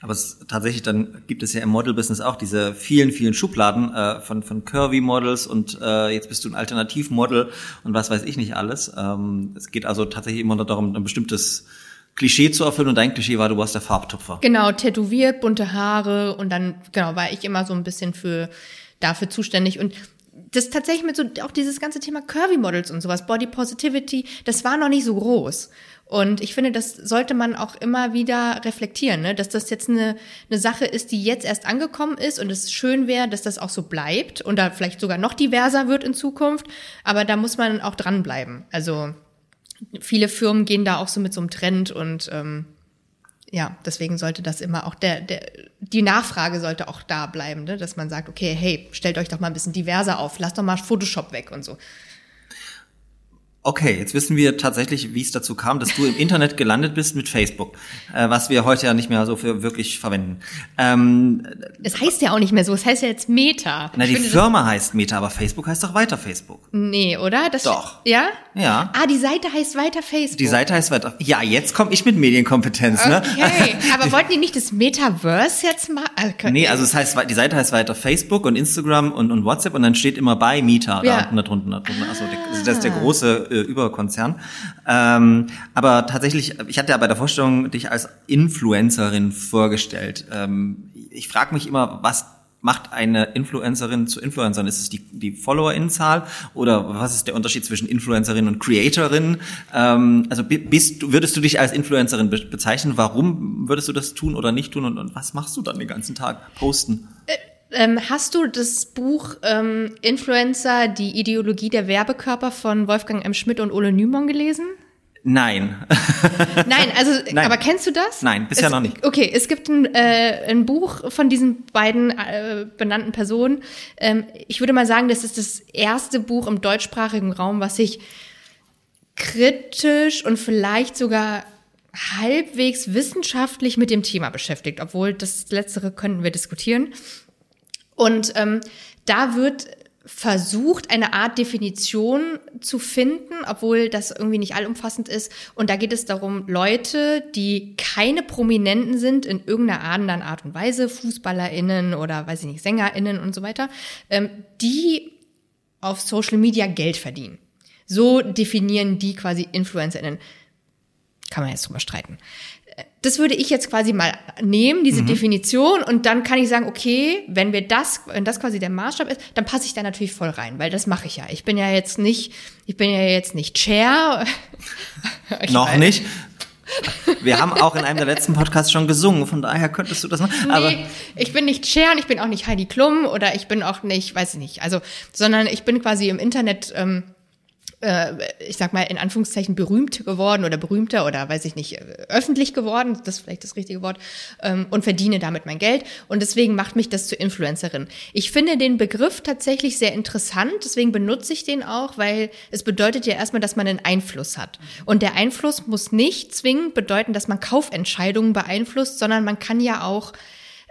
Speaker 3: Aber es, tatsächlich, dann gibt es ja im Model-Business auch diese vielen, vielen Schubladen äh, von, von Curvy-Models und äh, jetzt bist du ein Alternativmodel und was weiß ich nicht alles. Ähm, es geht also tatsächlich immer darum, ein bestimmtes Klischee zu erfüllen und dein Klischee war, du warst der Farbtupfer.
Speaker 1: Genau, tätowiert, bunte Haare und dann, genau, war ich immer so ein bisschen für, dafür zuständig und das tatsächlich mit so, auch dieses ganze Thema Curvy Models und sowas, Body Positivity, das war noch nicht so groß. Und ich finde, das sollte man auch immer wieder reflektieren, ne? dass das jetzt eine, eine Sache ist, die jetzt erst angekommen ist und es schön wäre, dass das auch so bleibt und da vielleicht sogar noch diverser wird in Zukunft. Aber da muss man auch dranbleiben. Also viele Firmen gehen da auch so mit so einem Trend und ähm, ja, deswegen sollte das immer auch der, der die Nachfrage sollte auch da bleiben, ne? dass man sagt, okay, hey, stellt euch doch mal ein bisschen diverser auf, lasst doch mal Photoshop weg und so.
Speaker 3: Okay, jetzt wissen wir tatsächlich, wie es dazu kam, dass du im Internet gelandet bist mit Facebook, äh, was wir heute ja nicht mehr so für wirklich verwenden. Ähm,
Speaker 1: Es heißt ja auch nicht mehr so, es heißt ja jetzt Meta.
Speaker 3: na,
Speaker 1: Ich
Speaker 3: die
Speaker 1: finde,
Speaker 3: Firma heißt Meta, aber Facebook heißt doch weiter Facebook.
Speaker 1: Das, nee, oder? Das,
Speaker 3: Doch.
Speaker 1: Ja?
Speaker 3: Ja.
Speaker 1: Ah, die Seite heißt weiter Facebook.
Speaker 3: Die Seite heißt weiter. Ja, jetzt komme ich mit Medienkompetenz, ne?
Speaker 1: Okay, aber wollten die nicht das Metaverse jetzt mal? Also,
Speaker 3: Nee, also es heißt, die Seite heißt weiter Facebook und Instagram und, und WhatsApp und dann steht immer bei Meta
Speaker 1: Ja.
Speaker 3: da unten, da drunten, da drunten. Also das ist der große äh, Überkonzern. Ähm, aber tatsächlich, ich hatte ja bei der Vorstellung dich als Influencerin vorgestellt. Ähm, ich frage mich immer, was macht eine Influencerin zu Influencerin? Ist es die, die Followerinnenzahl oder was ist der Unterschied zwischen Influencerin und Creatorin? Ähm, also bi- bist würdest du dich als Influencerin be bezeichnen? Warum würdest du das tun oder nicht tun und, und was machst du dann den ganzen Tag? Posten?
Speaker 1: Ähm, hast du das Buch ähm, Influencer, die Ideologie der Werbekörper von Wolfgang M. Schmidt und Ole Nymon gelesen?
Speaker 3: Nein.
Speaker 1: Nein, also,
Speaker 3: Nein.
Speaker 1: aber kennst du das?
Speaker 3: Nein, bisher
Speaker 1: es,
Speaker 3: noch nicht.
Speaker 1: Okay, es gibt ein, äh, ein Buch von diesen beiden äh, benannten Personen. Ähm, ich würde mal sagen, das ist das erste Buch im deutschsprachigen Raum, was sich kritisch und vielleicht sogar halbwegs wissenschaftlich mit dem Thema beschäftigt, obwohl das Letztere könnten wir diskutieren. Und ähm, da wird versucht, eine Art Definition zu finden, obwohl das irgendwie nicht allumfassend ist. Und da geht es darum, Leute, die keine Prominenten sind in irgendeiner anderen Art und Weise, FußballerInnen oder weiß ich nicht, SängerInnen und so weiter, ähm, die auf Social Media Geld verdienen. So definieren die quasi InfluencerInnen. Kann man jetzt drüber streiten. Das würde ich jetzt quasi mal nehmen, diese Definition, und dann kann ich sagen, okay, wenn wir das, wenn das quasi der Maßstab ist, dann passe ich da natürlich voll rein, weil das mache ich ja. Ich bin ja jetzt nicht, ich bin ja jetzt nicht Chair.
Speaker 3: Noch
Speaker 1: weiß-
Speaker 3: nicht. Wir haben auch in einem der letzten Podcasts schon gesungen, von daher könntest du das. Aber
Speaker 1: nee, ich bin nicht Cher und ich bin auch nicht Heidi Klum oder ich bin auch nicht, weiß ich nicht, also, sondern ich bin quasi im Internet, ähm, äh, ich sag mal in Anführungszeichen berühmt geworden oder berühmter oder weiß ich nicht, äh, öffentlich geworden, das ist vielleicht das richtige Wort, ähm, und verdiene damit mein Geld. Und deswegen macht mich das zur Influencerin. Ich finde den Begriff tatsächlich sehr interessant, deswegen benutze ich den auch, weil es bedeutet ja erstmal, dass man einen Einfluss hat. Und der Einfluss muss nicht zwingend bedeuten, dass man Kaufentscheidungen beeinflusst, sondern man kann ja auch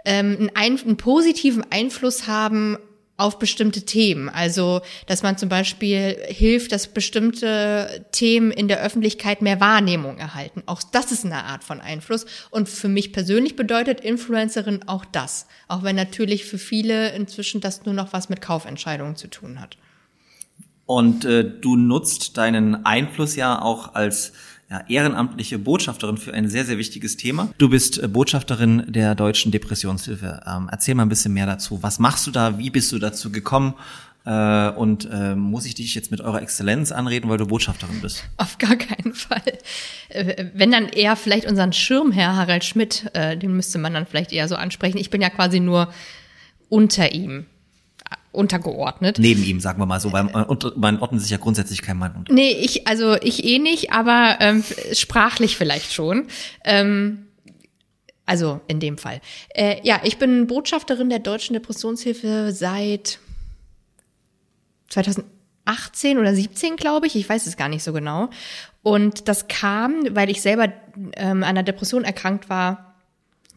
Speaker 1: ähm, einen, ein, einen positiven Einfluss haben auf bestimmte Themen. Also, dass man zum Beispiel hilft, dass bestimmte Themen in der Öffentlichkeit mehr Wahrnehmung erhalten. Auch das ist eine Art von Einfluss. Und für mich persönlich bedeutet Influencerin auch das. Auch wenn natürlich für viele inzwischen das nur noch was mit Kaufentscheidungen zu tun hat.
Speaker 3: Und äh, du nutzt deinen Einfluss ja auch als ja, ehrenamtliche Botschafterin für ein sehr, sehr wichtiges Thema. Du bist äh, Botschafterin der Deutschen Depressionshilfe. Ähm, erzähl mal ein bisschen mehr dazu. Was machst du da? Wie bist du dazu gekommen? Äh, und äh, muss ich dich jetzt mit eurer Exzellenz anreden, weil du Botschafterin bist?
Speaker 1: Auf gar keinen Fall. Äh, Wenn dann eher vielleicht unseren Schirmherr Harald Schmidt, äh, den müsste man dann vielleicht eher so ansprechen. Ich bin ja quasi nur unter ihm, untergeordnet.
Speaker 3: Neben ihm, sagen wir mal so, weil man, und, man ordnet sich ja grundsätzlich kein Mann unter.
Speaker 1: Nee, ich, also ich eh nicht, aber ähm, sprachlich vielleicht schon. Ähm, also in dem Fall. Äh, ja, ich bin Botschafterin der Deutschen Depressionshilfe seit 2018 oder 17, glaube ich. Ich weiß es gar nicht so genau. Und das kam, weil ich selber ähm, an einer Depression erkrankt war.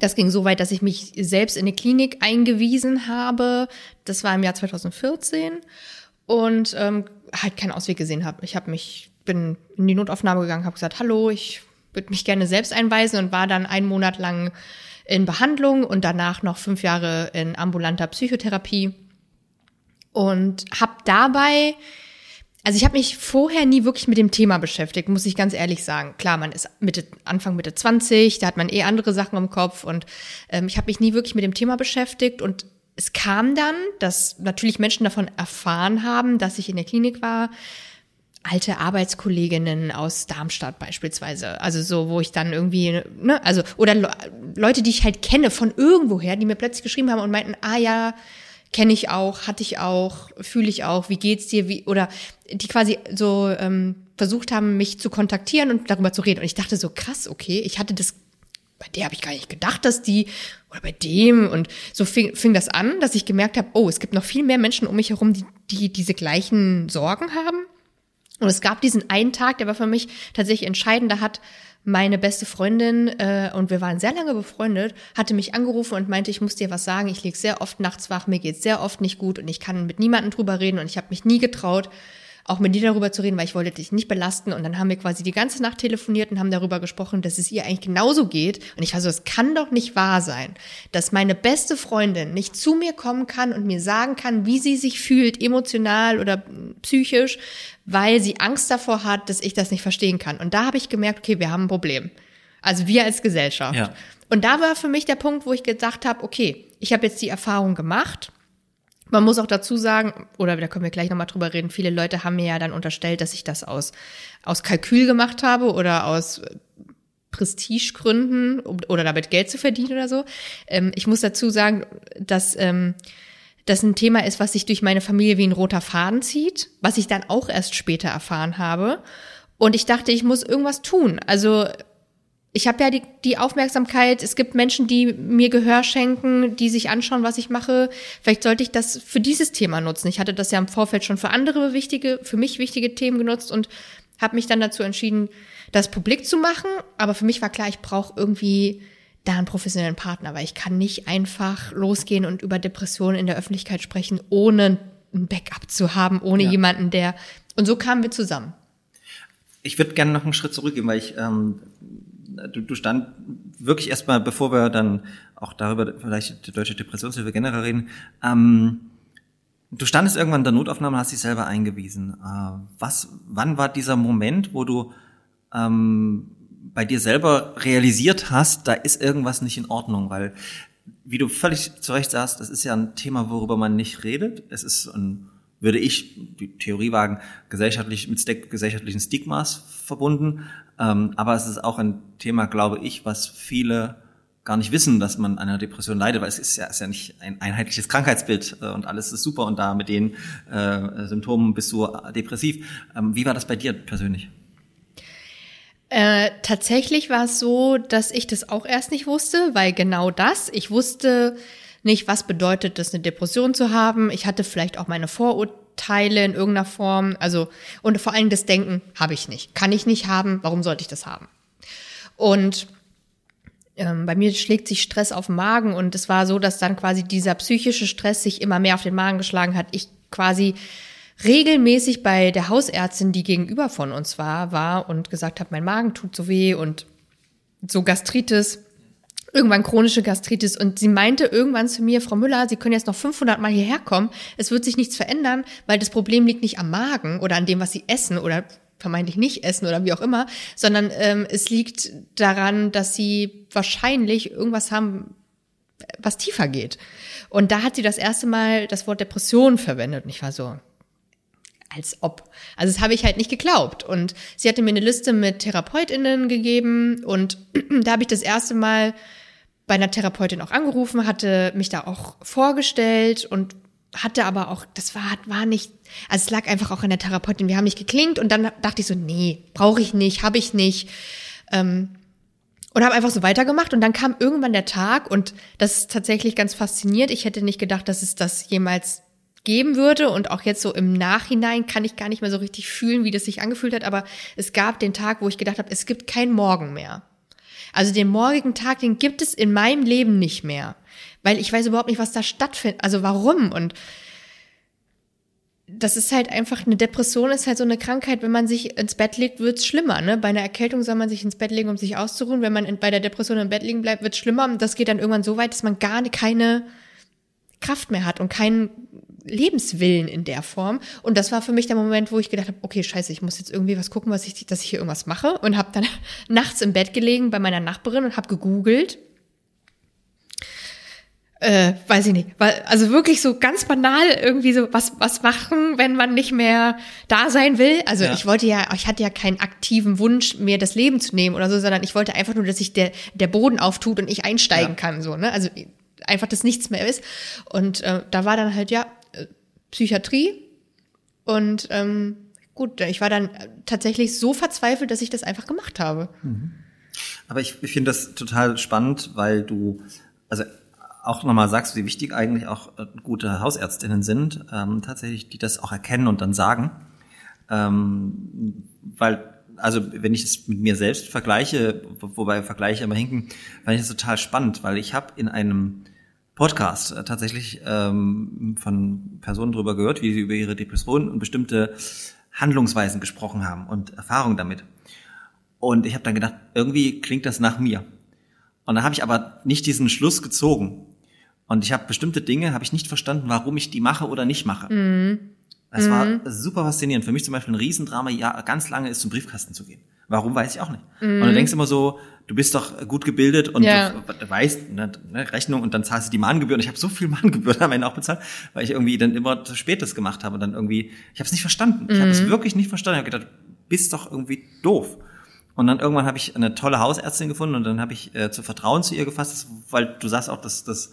Speaker 1: Das ging so weit, dass ich mich selbst in eine Klinik eingewiesen habe. Das war im Jahr 2014 und ähm, halt keinen Ausweg gesehen habe. Ich habe mich bin in die Notaufnahme gegangen, habe gesagt, hallo, ich würde mich gerne selbst einweisen und war dann einen Monat lang in Behandlung und danach noch fünf Jahre in ambulanter Psychotherapie und habe dabei also ich habe mich vorher nie wirklich mit dem Thema beschäftigt, muss ich ganz ehrlich sagen. Klar, man ist Mitte, Anfang Mitte 20, da hat man eh andere Sachen im Kopf und ähm, ich habe mich nie wirklich mit dem Thema beschäftigt und es kam dann, dass natürlich Menschen davon erfahren haben, dass ich in der Klinik war, alte Arbeitskolleginnen aus Darmstadt beispielsweise, also so, wo ich dann irgendwie, ne, also oder Le Leute, die ich halt kenne von irgendwoher, die mir plötzlich geschrieben haben und meinten, ah ja, kenne ich auch, hatte ich auch, fühle ich auch, wie geht's dir, wie oder die quasi so ähm, versucht haben, mich zu kontaktieren und darüber zu reden. Und ich dachte so krass, okay, ich hatte das bei der habe ich gar nicht gedacht, dass die oder bei dem und so fing, fing das an, dass ich gemerkt habe, oh, es gibt noch viel mehr Menschen um mich herum, die, die diese gleichen Sorgen haben. Und es gab diesen einen Tag, der war für mich tatsächlich entscheidend. Da hat meine beste Freundin, äh, und wir waren sehr lange befreundet, hatte mich angerufen und meinte, ich muss dir was sagen, ich lieg sehr oft nachts wach, mir geht's sehr oft nicht gut und ich kann mit niemandem drüber reden und ich habe mich nie getraut, auch mit dir darüber zu reden, weil ich wollte dich nicht belasten. Und dann haben wir quasi die ganze Nacht telefoniert und haben darüber gesprochen, dass es ihr eigentlich genauso geht. Und ich war so, es kann doch nicht wahr sein, dass meine beste Freundin nicht zu mir kommen kann und mir sagen kann, wie sie sich fühlt, emotional oder psychisch, weil sie Angst davor hat, dass ich das nicht verstehen kann. Und da habe ich gemerkt, okay, wir haben ein Problem. Also wir als Gesellschaft.
Speaker 3: Ja.
Speaker 1: Und da war für mich der Punkt, wo ich gedacht habe, okay, ich habe jetzt die Erfahrung gemacht man muss auch dazu sagen, oder da können wir gleich nochmal drüber reden, viele Leute haben mir ja dann unterstellt, dass ich das aus, aus Kalkül gemacht habe oder aus Prestigegründen oder damit Geld zu verdienen oder so. Ähm, ich muss dazu sagen, dass ähm, das ein Thema ist, was sich durch meine Familie wie ein roter Faden zieht, was ich dann auch erst später erfahren habe. Und ich dachte, ich muss irgendwas tun. Also ich habe ja die, die Aufmerksamkeit, es gibt Menschen, die mir Gehör schenken, die sich anschauen, was ich mache. Vielleicht sollte ich das für dieses Thema nutzen. Ich hatte das ja im Vorfeld schon für andere wichtige, für mich wichtige Themen genutzt und habe mich dann dazu entschieden, das publik zu machen. Aber für mich war klar, ich brauche irgendwie da einen professionellen Partner, weil ich kann nicht einfach losgehen und über Depressionen in der Öffentlichkeit sprechen, ohne ein Backup zu haben, ohne ja. jemanden, der. Und so kamen wir zusammen.
Speaker 3: Ich würde gerne noch einen Schritt zurückgehen, weil ich ähm, du, du stand wirklich erstmal, bevor wir dann auch darüber vielleicht die deutsche Depressionshilfe generell reden, ähm, du standest irgendwann in der Notaufnahme und hast dich selber eingewiesen. Äh, was, wann war dieser Moment, wo du ähm, bei dir selber realisiert hast, da ist irgendwas nicht in Ordnung, weil wie du völlig zu Recht sagst, das ist ja ein Thema, worüber man nicht redet. Es ist ein, würde ich die Theorie wagen, gesellschaftlich mit gesellschaftlichen Stigmas verbunden. Ähm, aber es ist auch ein Thema, glaube ich, was viele gar nicht wissen, dass man an einer Depression leidet, weil es ist ja, ist ja nicht ein einheitliches Krankheitsbild äh, und alles ist super und da mit den äh, Symptomen bist du depressiv. Ähm, wie war das bei dir persönlich?
Speaker 1: Äh, tatsächlich war es so, dass ich das auch erst nicht wusste, weil genau das, ich wusste nicht, was bedeutet es, eine Depression zu haben. Ich hatte vielleicht auch meine Vorurteile Teile in irgendeiner Form. Also, und vor allem das Denken habe ich nicht. Kann ich nicht haben, warum sollte ich das haben? Und ähm, bei mir schlägt sich Stress auf den Magen und es war so, dass dann quasi dieser psychische Stress sich immer mehr auf den Magen geschlagen hat. Ich quasi regelmäßig bei der Hausärztin, die gegenüber von uns war, war und gesagt hat, mein Magen tut so weh und so Gastritis irgendwann chronische Gastritis und sie meinte irgendwann zu mir, Frau Müller, Sie können jetzt noch 500 Mal hierher kommen, es wird sich nichts verändern, weil das Problem liegt nicht am Magen oder an dem, was Sie essen oder vermeintlich nicht essen oder wie auch immer, sondern ähm, es liegt daran, dass Sie wahrscheinlich irgendwas haben, was tiefer geht. Und da hat sie das erste Mal das Wort Depression verwendet und ich war so, als ob. Also das habe ich halt nicht geglaubt. Und sie hatte mir eine Liste mit TherapeutInnen gegeben und da habe ich das erste Mal bei einer Therapeutin auch angerufen, hatte mich da auch vorgestellt und hatte aber auch, das war, war nicht, also es lag einfach auch an der Therapeutin. Wir haben nicht geklingt und dann dachte ich so, nee, brauche ich nicht, habe ich nicht. Ähm, und habe einfach so weitergemacht und dann kam irgendwann der Tag und das ist tatsächlich ganz faszinierend. Ich hätte nicht gedacht, dass es das jemals geben würde und auch jetzt so im Nachhinein kann ich gar nicht mehr so richtig fühlen, wie das sich angefühlt hat, aber es gab den Tag, wo ich gedacht habe, es gibt kein Morgen mehr. Also den morgigen Tag, den gibt es in meinem Leben nicht mehr, weil ich weiß überhaupt nicht, was da stattfindet, also warum? Und das ist halt einfach eine Depression ist halt so eine Krankheit, wenn man sich ins Bett legt, wird's schlimmer, ne? Bei einer Erkältung soll man sich ins Bett legen, um sich auszuruhen, wenn man in, bei der Depression im Bett liegen bleibt, wird's schlimmer. Und das geht dann irgendwann so weit, dass man gar keine Kraft mehr hat und keinen Lebenswillen in der Form. Und das war für mich der Moment, wo ich gedacht habe, okay, scheiße, ich muss jetzt irgendwie was gucken, was ich, dass ich hier irgendwas mache. Und habe dann nachts im Bett gelegen bei meiner Nachbarin und habe gegoogelt. Äh, weiß ich nicht, weil, also wirklich so ganz banal irgendwie so was was machen, wenn man nicht mehr da sein will. Also ja. ich wollte ja, ich hatte ja keinen aktiven Wunsch, mir das Leben zu nehmen oder so, sondern ich wollte einfach nur, dass sich der der Boden auftut und ich einsteigen ja. kann, so ne. Also einfach das nichts mehr ist. Und äh, da war dann halt ja Psychiatrie. Und ähm, gut, ich war dann tatsächlich so verzweifelt, dass ich das einfach gemacht habe. Mhm.
Speaker 3: Aber ich, ich finde das total spannend, weil du, also auch nochmal sagst, wie wichtig eigentlich auch äh, gute Hausärztinnen sind, ähm, tatsächlich, die das auch erkennen und dann sagen. ähm, weil also wenn ich es mit mir selbst vergleiche, wo- wobei Vergleiche immer hinken, fand ich das total spannend, weil ich habe in einem Podcast äh, tatsächlich ähm, von Personen darüber gehört, wie sie über ihre Depressionen und bestimmte Handlungsweisen gesprochen haben und Erfahrungen damit. Und ich habe dann gedacht, irgendwie klingt das nach mir. Und da habe ich aber nicht diesen Schluss gezogen. Und ich habe bestimmte Dinge, habe ich nicht verstanden, warum ich die mache oder nicht mache. Das war super faszinierend. Für mich zum Beispiel ein Riesendrama, ja, ganz lange ist zum Briefkasten zu gehen. Warum, weiß ich auch nicht. Und du denkst immer so, du bist doch gut gebildet und
Speaker 1: Ja.
Speaker 3: du, du weißt, ne, ne, Rechnung und dann zahlst du die Mahngebühren. Ich habe so viel Mahngebühren am Ende auch bezahlt, weil ich irgendwie dann immer zu spät das gemacht habe. Und dann irgendwie, ich habe es nicht verstanden. Ich habe es wirklich nicht verstanden. Ich habe gedacht, bist doch irgendwie doof. Und dann irgendwann habe ich eine tolle Hausärztin gefunden und dann habe ich äh, zu Vertrauen zu ihr gefasst, weil du sagst auch, dass das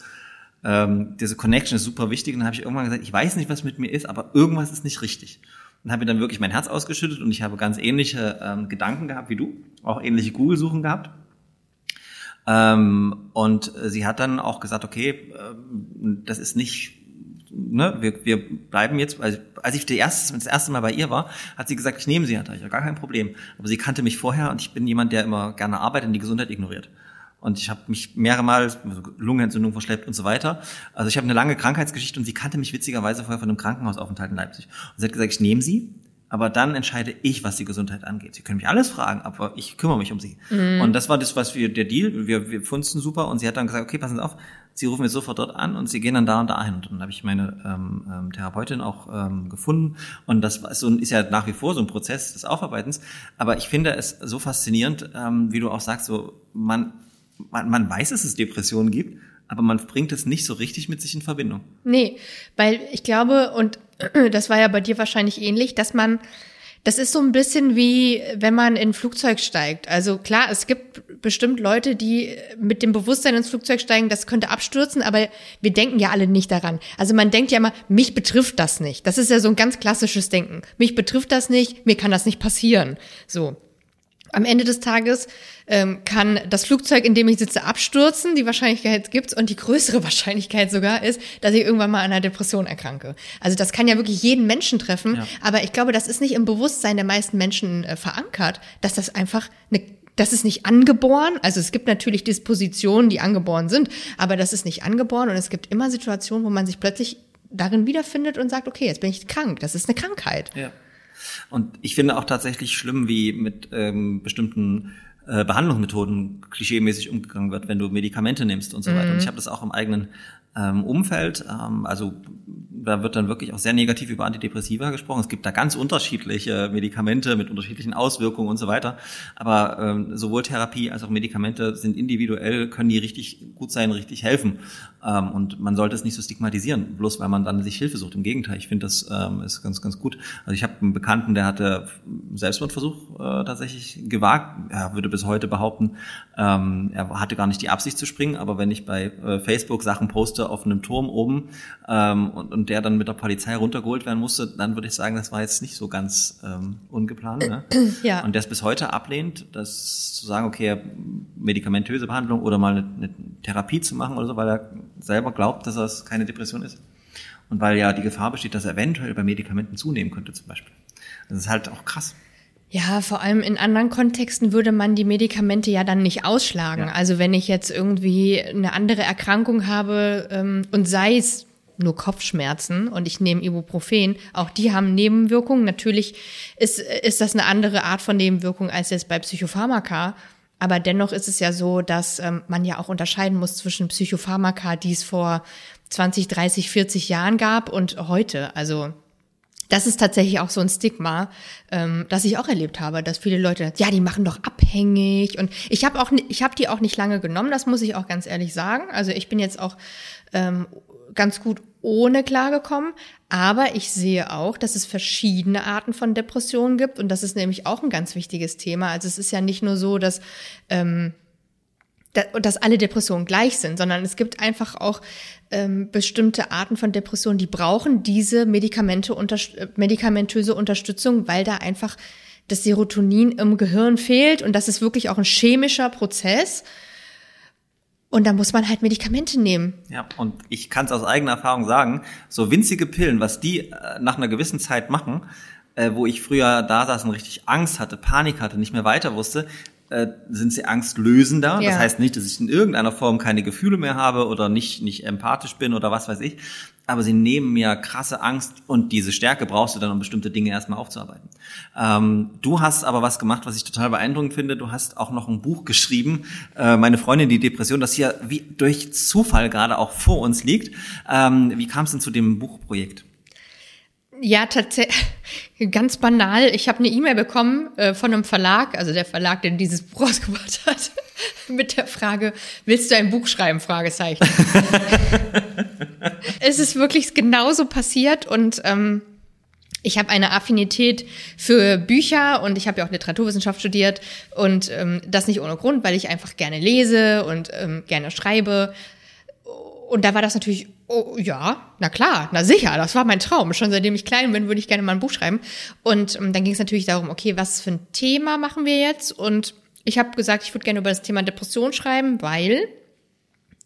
Speaker 3: ähm, diese Connection ist super wichtig. Und dann habe ich irgendwann gesagt, ich weiß nicht, was mit mir ist, aber irgendwas ist nicht richtig. Und habe mir dann wirklich mein Herz ausgeschüttet und ich habe ganz ähnliche ähm, Gedanken gehabt wie du, auch ähnliche Google-Suchen gehabt. Ähm, und sie hat dann auch gesagt, okay, ähm, das ist nicht, ne, wir, wir bleiben jetzt, also, als ich die erste, das erste Mal bei ihr war, hat sie gesagt, ich nehme sie, hatte ich ja gar kein Problem. Aber sie kannte mich vorher und ich bin jemand, der immer gerne arbeitet und die Gesundheit ignoriert. Und ich habe mich mehrere Mal Lungenentzündung verschleppt und so weiter. Also ich habe eine lange Krankheitsgeschichte und sie kannte mich witzigerweise vorher von einem Krankenhausaufenthalt in Leipzig. Und sie hat gesagt, ich nehme sie, aber dann entscheide ich, was die Gesundheit angeht. Sie können mich alles fragen, aber ich kümmere mich um sie. Und das war das, was wir, der Deal, wir, wir fanden super und sie hat dann gesagt, okay, passen Sie auf, Sie rufen jetzt sofort dort an und Sie gehen dann da und da ein. Und dann habe ich meine ähm, ähm, Therapeutin auch ähm, gefunden und das war so, ist ja nach wie vor so ein Prozess des Aufarbeitens. Aber ich finde es so faszinierend, ähm, wie du auch sagst, so man, man, man weiß, dass es Depressionen gibt, aber man bringt es nicht so richtig mit sich in Verbindung.
Speaker 1: Nee, weil ich glaube, und das war ja bei dir wahrscheinlich ähnlich, dass man, das ist so ein bisschen wie, wenn man in ein Flugzeug steigt. Also klar, es gibt bestimmt Leute, die mit dem Bewusstsein ins Flugzeug steigen, das könnte abstürzen, aber wir denken ja alle nicht daran. Also man denkt ja immer, mich betrifft das nicht. Das ist ja so ein ganz klassisches Denken. Mich betrifft das nicht, mir kann das nicht passieren. So. Am Ende des Tages ähm, kann das Flugzeug, in dem ich sitze, abstürzen. Die Wahrscheinlichkeit gibt's und die größere Wahrscheinlichkeit sogar ist, dass ich irgendwann mal an einer Depression erkranke. Also das kann ja wirklich jeden Menschen treffen.
Speaker 3: Ja.
Speaker 1: Aber ich glaube, das ist nicht im Bewusstsein der meisten Menschen äh, verankert, dass das einfach eine das ist nicht angeboren. Also es gibt natürlich Dispositionen, die angeboren sind, aber das ist nicht angeboren und es gibt immer Situationen, wo man sich plötzlich darin wiederfindet und sagt, okay, jetzt bin ich krank. Das ist eine Krankheit.
Speaker 3: Ja. Und ich finde auch tatsächlich schlimm, wie mit ähm, bestimmten äh, Behandlungsmethoden klischeemäßig umgegangen wird, wenn du Medikamente nimmst und so weiter. Und ich habe das auch im eigenen ähm, Umfeld. Ähm, also da wird dann wirklich auch sehr negativ über Antidepressiva gesprochen. Es gibt da ganz unterschiedliche Medikamente mit unterschiedlichen Auswirkungen und so weiter. Aber ähm, sowohl Therapie als auch Medikamente sind individuell, können die richtig gut sein, richtig helfen. Ähm, und man sollte es nicht so stigmatisieren, bloß weil man dann sich Hilfe sucht. Im Gegenteil, ich finde das ähm, ist ganz, ganz gut. Also ich habe einen Bekannten, der hatte einen Selbstmordversuch äh, tatsächlich gewagt. Er würde bis heute behaupten, ähm, er hatte gar nicht die Absicht zu springen, aber wenn ich bei äh, Facebook Sachen poste auf einem Turm oben ähm, und, und der dann mit der Polizei runtergeholt werden musste, dann würde ich sagen, das war jetzt nicht so ganz ähm, ungeplant. Ne?
Speaker 1: Ja.
Speaker 3: Und der es bis heute ablehnt, das zu sagen, okay, medikamentöse Behandlung oder mal eine, eine Therapie zu machen oder so, weil er selber glaubt, dass das keine Depression ist. Und weil ja die Gefahr besteht, dass er eventuell bei Medikamenten zunehmen könnte zum Beispiel. Das ist halt auch krass.
Speaker 1: Ja, vor allem in anderen Kontexten würde man die Medikamente ja dann nicht ausschlagen.
Speaker 3: Ja.
Speaker 1: Also wenn ich jetzt irgendwie eine andere Erkrankung habe ähm, und sei es nur Kopfschmerzen und ich nehme Ibuprofen, auch die haben Nebenwirkungen. Natürlich ist, ist das eine andere Art von Nebenwirkung als jetzt bei Psychopharmaka. Aber dennoch ist es ja so, dass ähm, man ja auch unterscheiden muss zwischen Psychopharmaka, die es vor 20, 30, 40 Jahren gab und heute. Also das ist tatsächlich auch so ein Stigma, ähm, das ich auch erlebt habe, dass viele Leute, ja, die machen doch abhängig und ich habe auch, ich habe die auch nicht lange genommen, das muss ich auch ganz ehrlich sagen. Also ich bin jetzt auch ähm, ganz gut ohne klargekommen, aber ich sehe auch, dass es verschiedene Arten von Depressionen gibt und das ist nämlich auch ein ganz wichtiges Thema. Also es ist ja nicht nur so, dass ähm, da- dass alle Depressionen gleich sind, sondern es gibt einfach auch ähm, bestimmte Arten von Depressionen, die brauchen diese Medikamente unterst- äh, medikamentöse Unterstützung, weil da einfach das Serotonin im Gehirn fehlt und das ist wirklich auch ein chemischer Prozess. Und da muss man halt Medikamente nehmen.
Speaker 3: Ja, und ich kann es aus eigener Erfahrung sagen, so winzige Pillen, was die äh, nach einer gewissen Zeit machen, äh, wo ich früher da saß und richtig Angst hatte, Panik hatte, nicht mehr weiter wusste, äh, sind sie angstlösender.
Speaker 1: Ja.
Speaker 3: Das heißt nicht, dass ich in irgendeiner Form keine Gefühle mehr habe oder nicht, nicht empathisch bin oder was weiß ich. Aber sie nehmen mir krasse Angst und diese Stärke brauchst du dann, um bestimmte Dinge erstmal aufzuarbeiten. Ähm, du hast aber was gemacht, was ich total beeindruckend finde. Du hast auch noch ein Buch geschrieben, äh, meine Freundin, die Depression, das hier wie durch Zufall gerade auch vor uns liegt. Ähm, wie kam es denn zu dem Buchprojekt?
Speaker 1: Ja, tatsächlich, ganz banal. Ich habe eine E-Mail bekommen äh, von einem Verlag, also der Verlag, der dieses Buch rausgebracht hat, mit der Frage, willst du ein Buch schreiben? Fragezeichen. es ist wirklich genauso passiert und ähm, ich habe eine Affinität für Bücher und ich habe ja auch Literaturwissenschaft studiert und ähm, das nicht ohne Grund, weil ich einfach gerne lese und ähm, gerne schreibe. Und da war das natürlich, oh ja, na klar, na sicher, das war mein Traum. Schon seitdem ich klein bin, würde ich gerne mal ein Buch schreiben. Und ähm, dann ging es natürlich darum, okay, was für ein Thema machen wir jetzt? Und ich habe gesagt, ich würde gerne über das Thema Depression schreiben, weil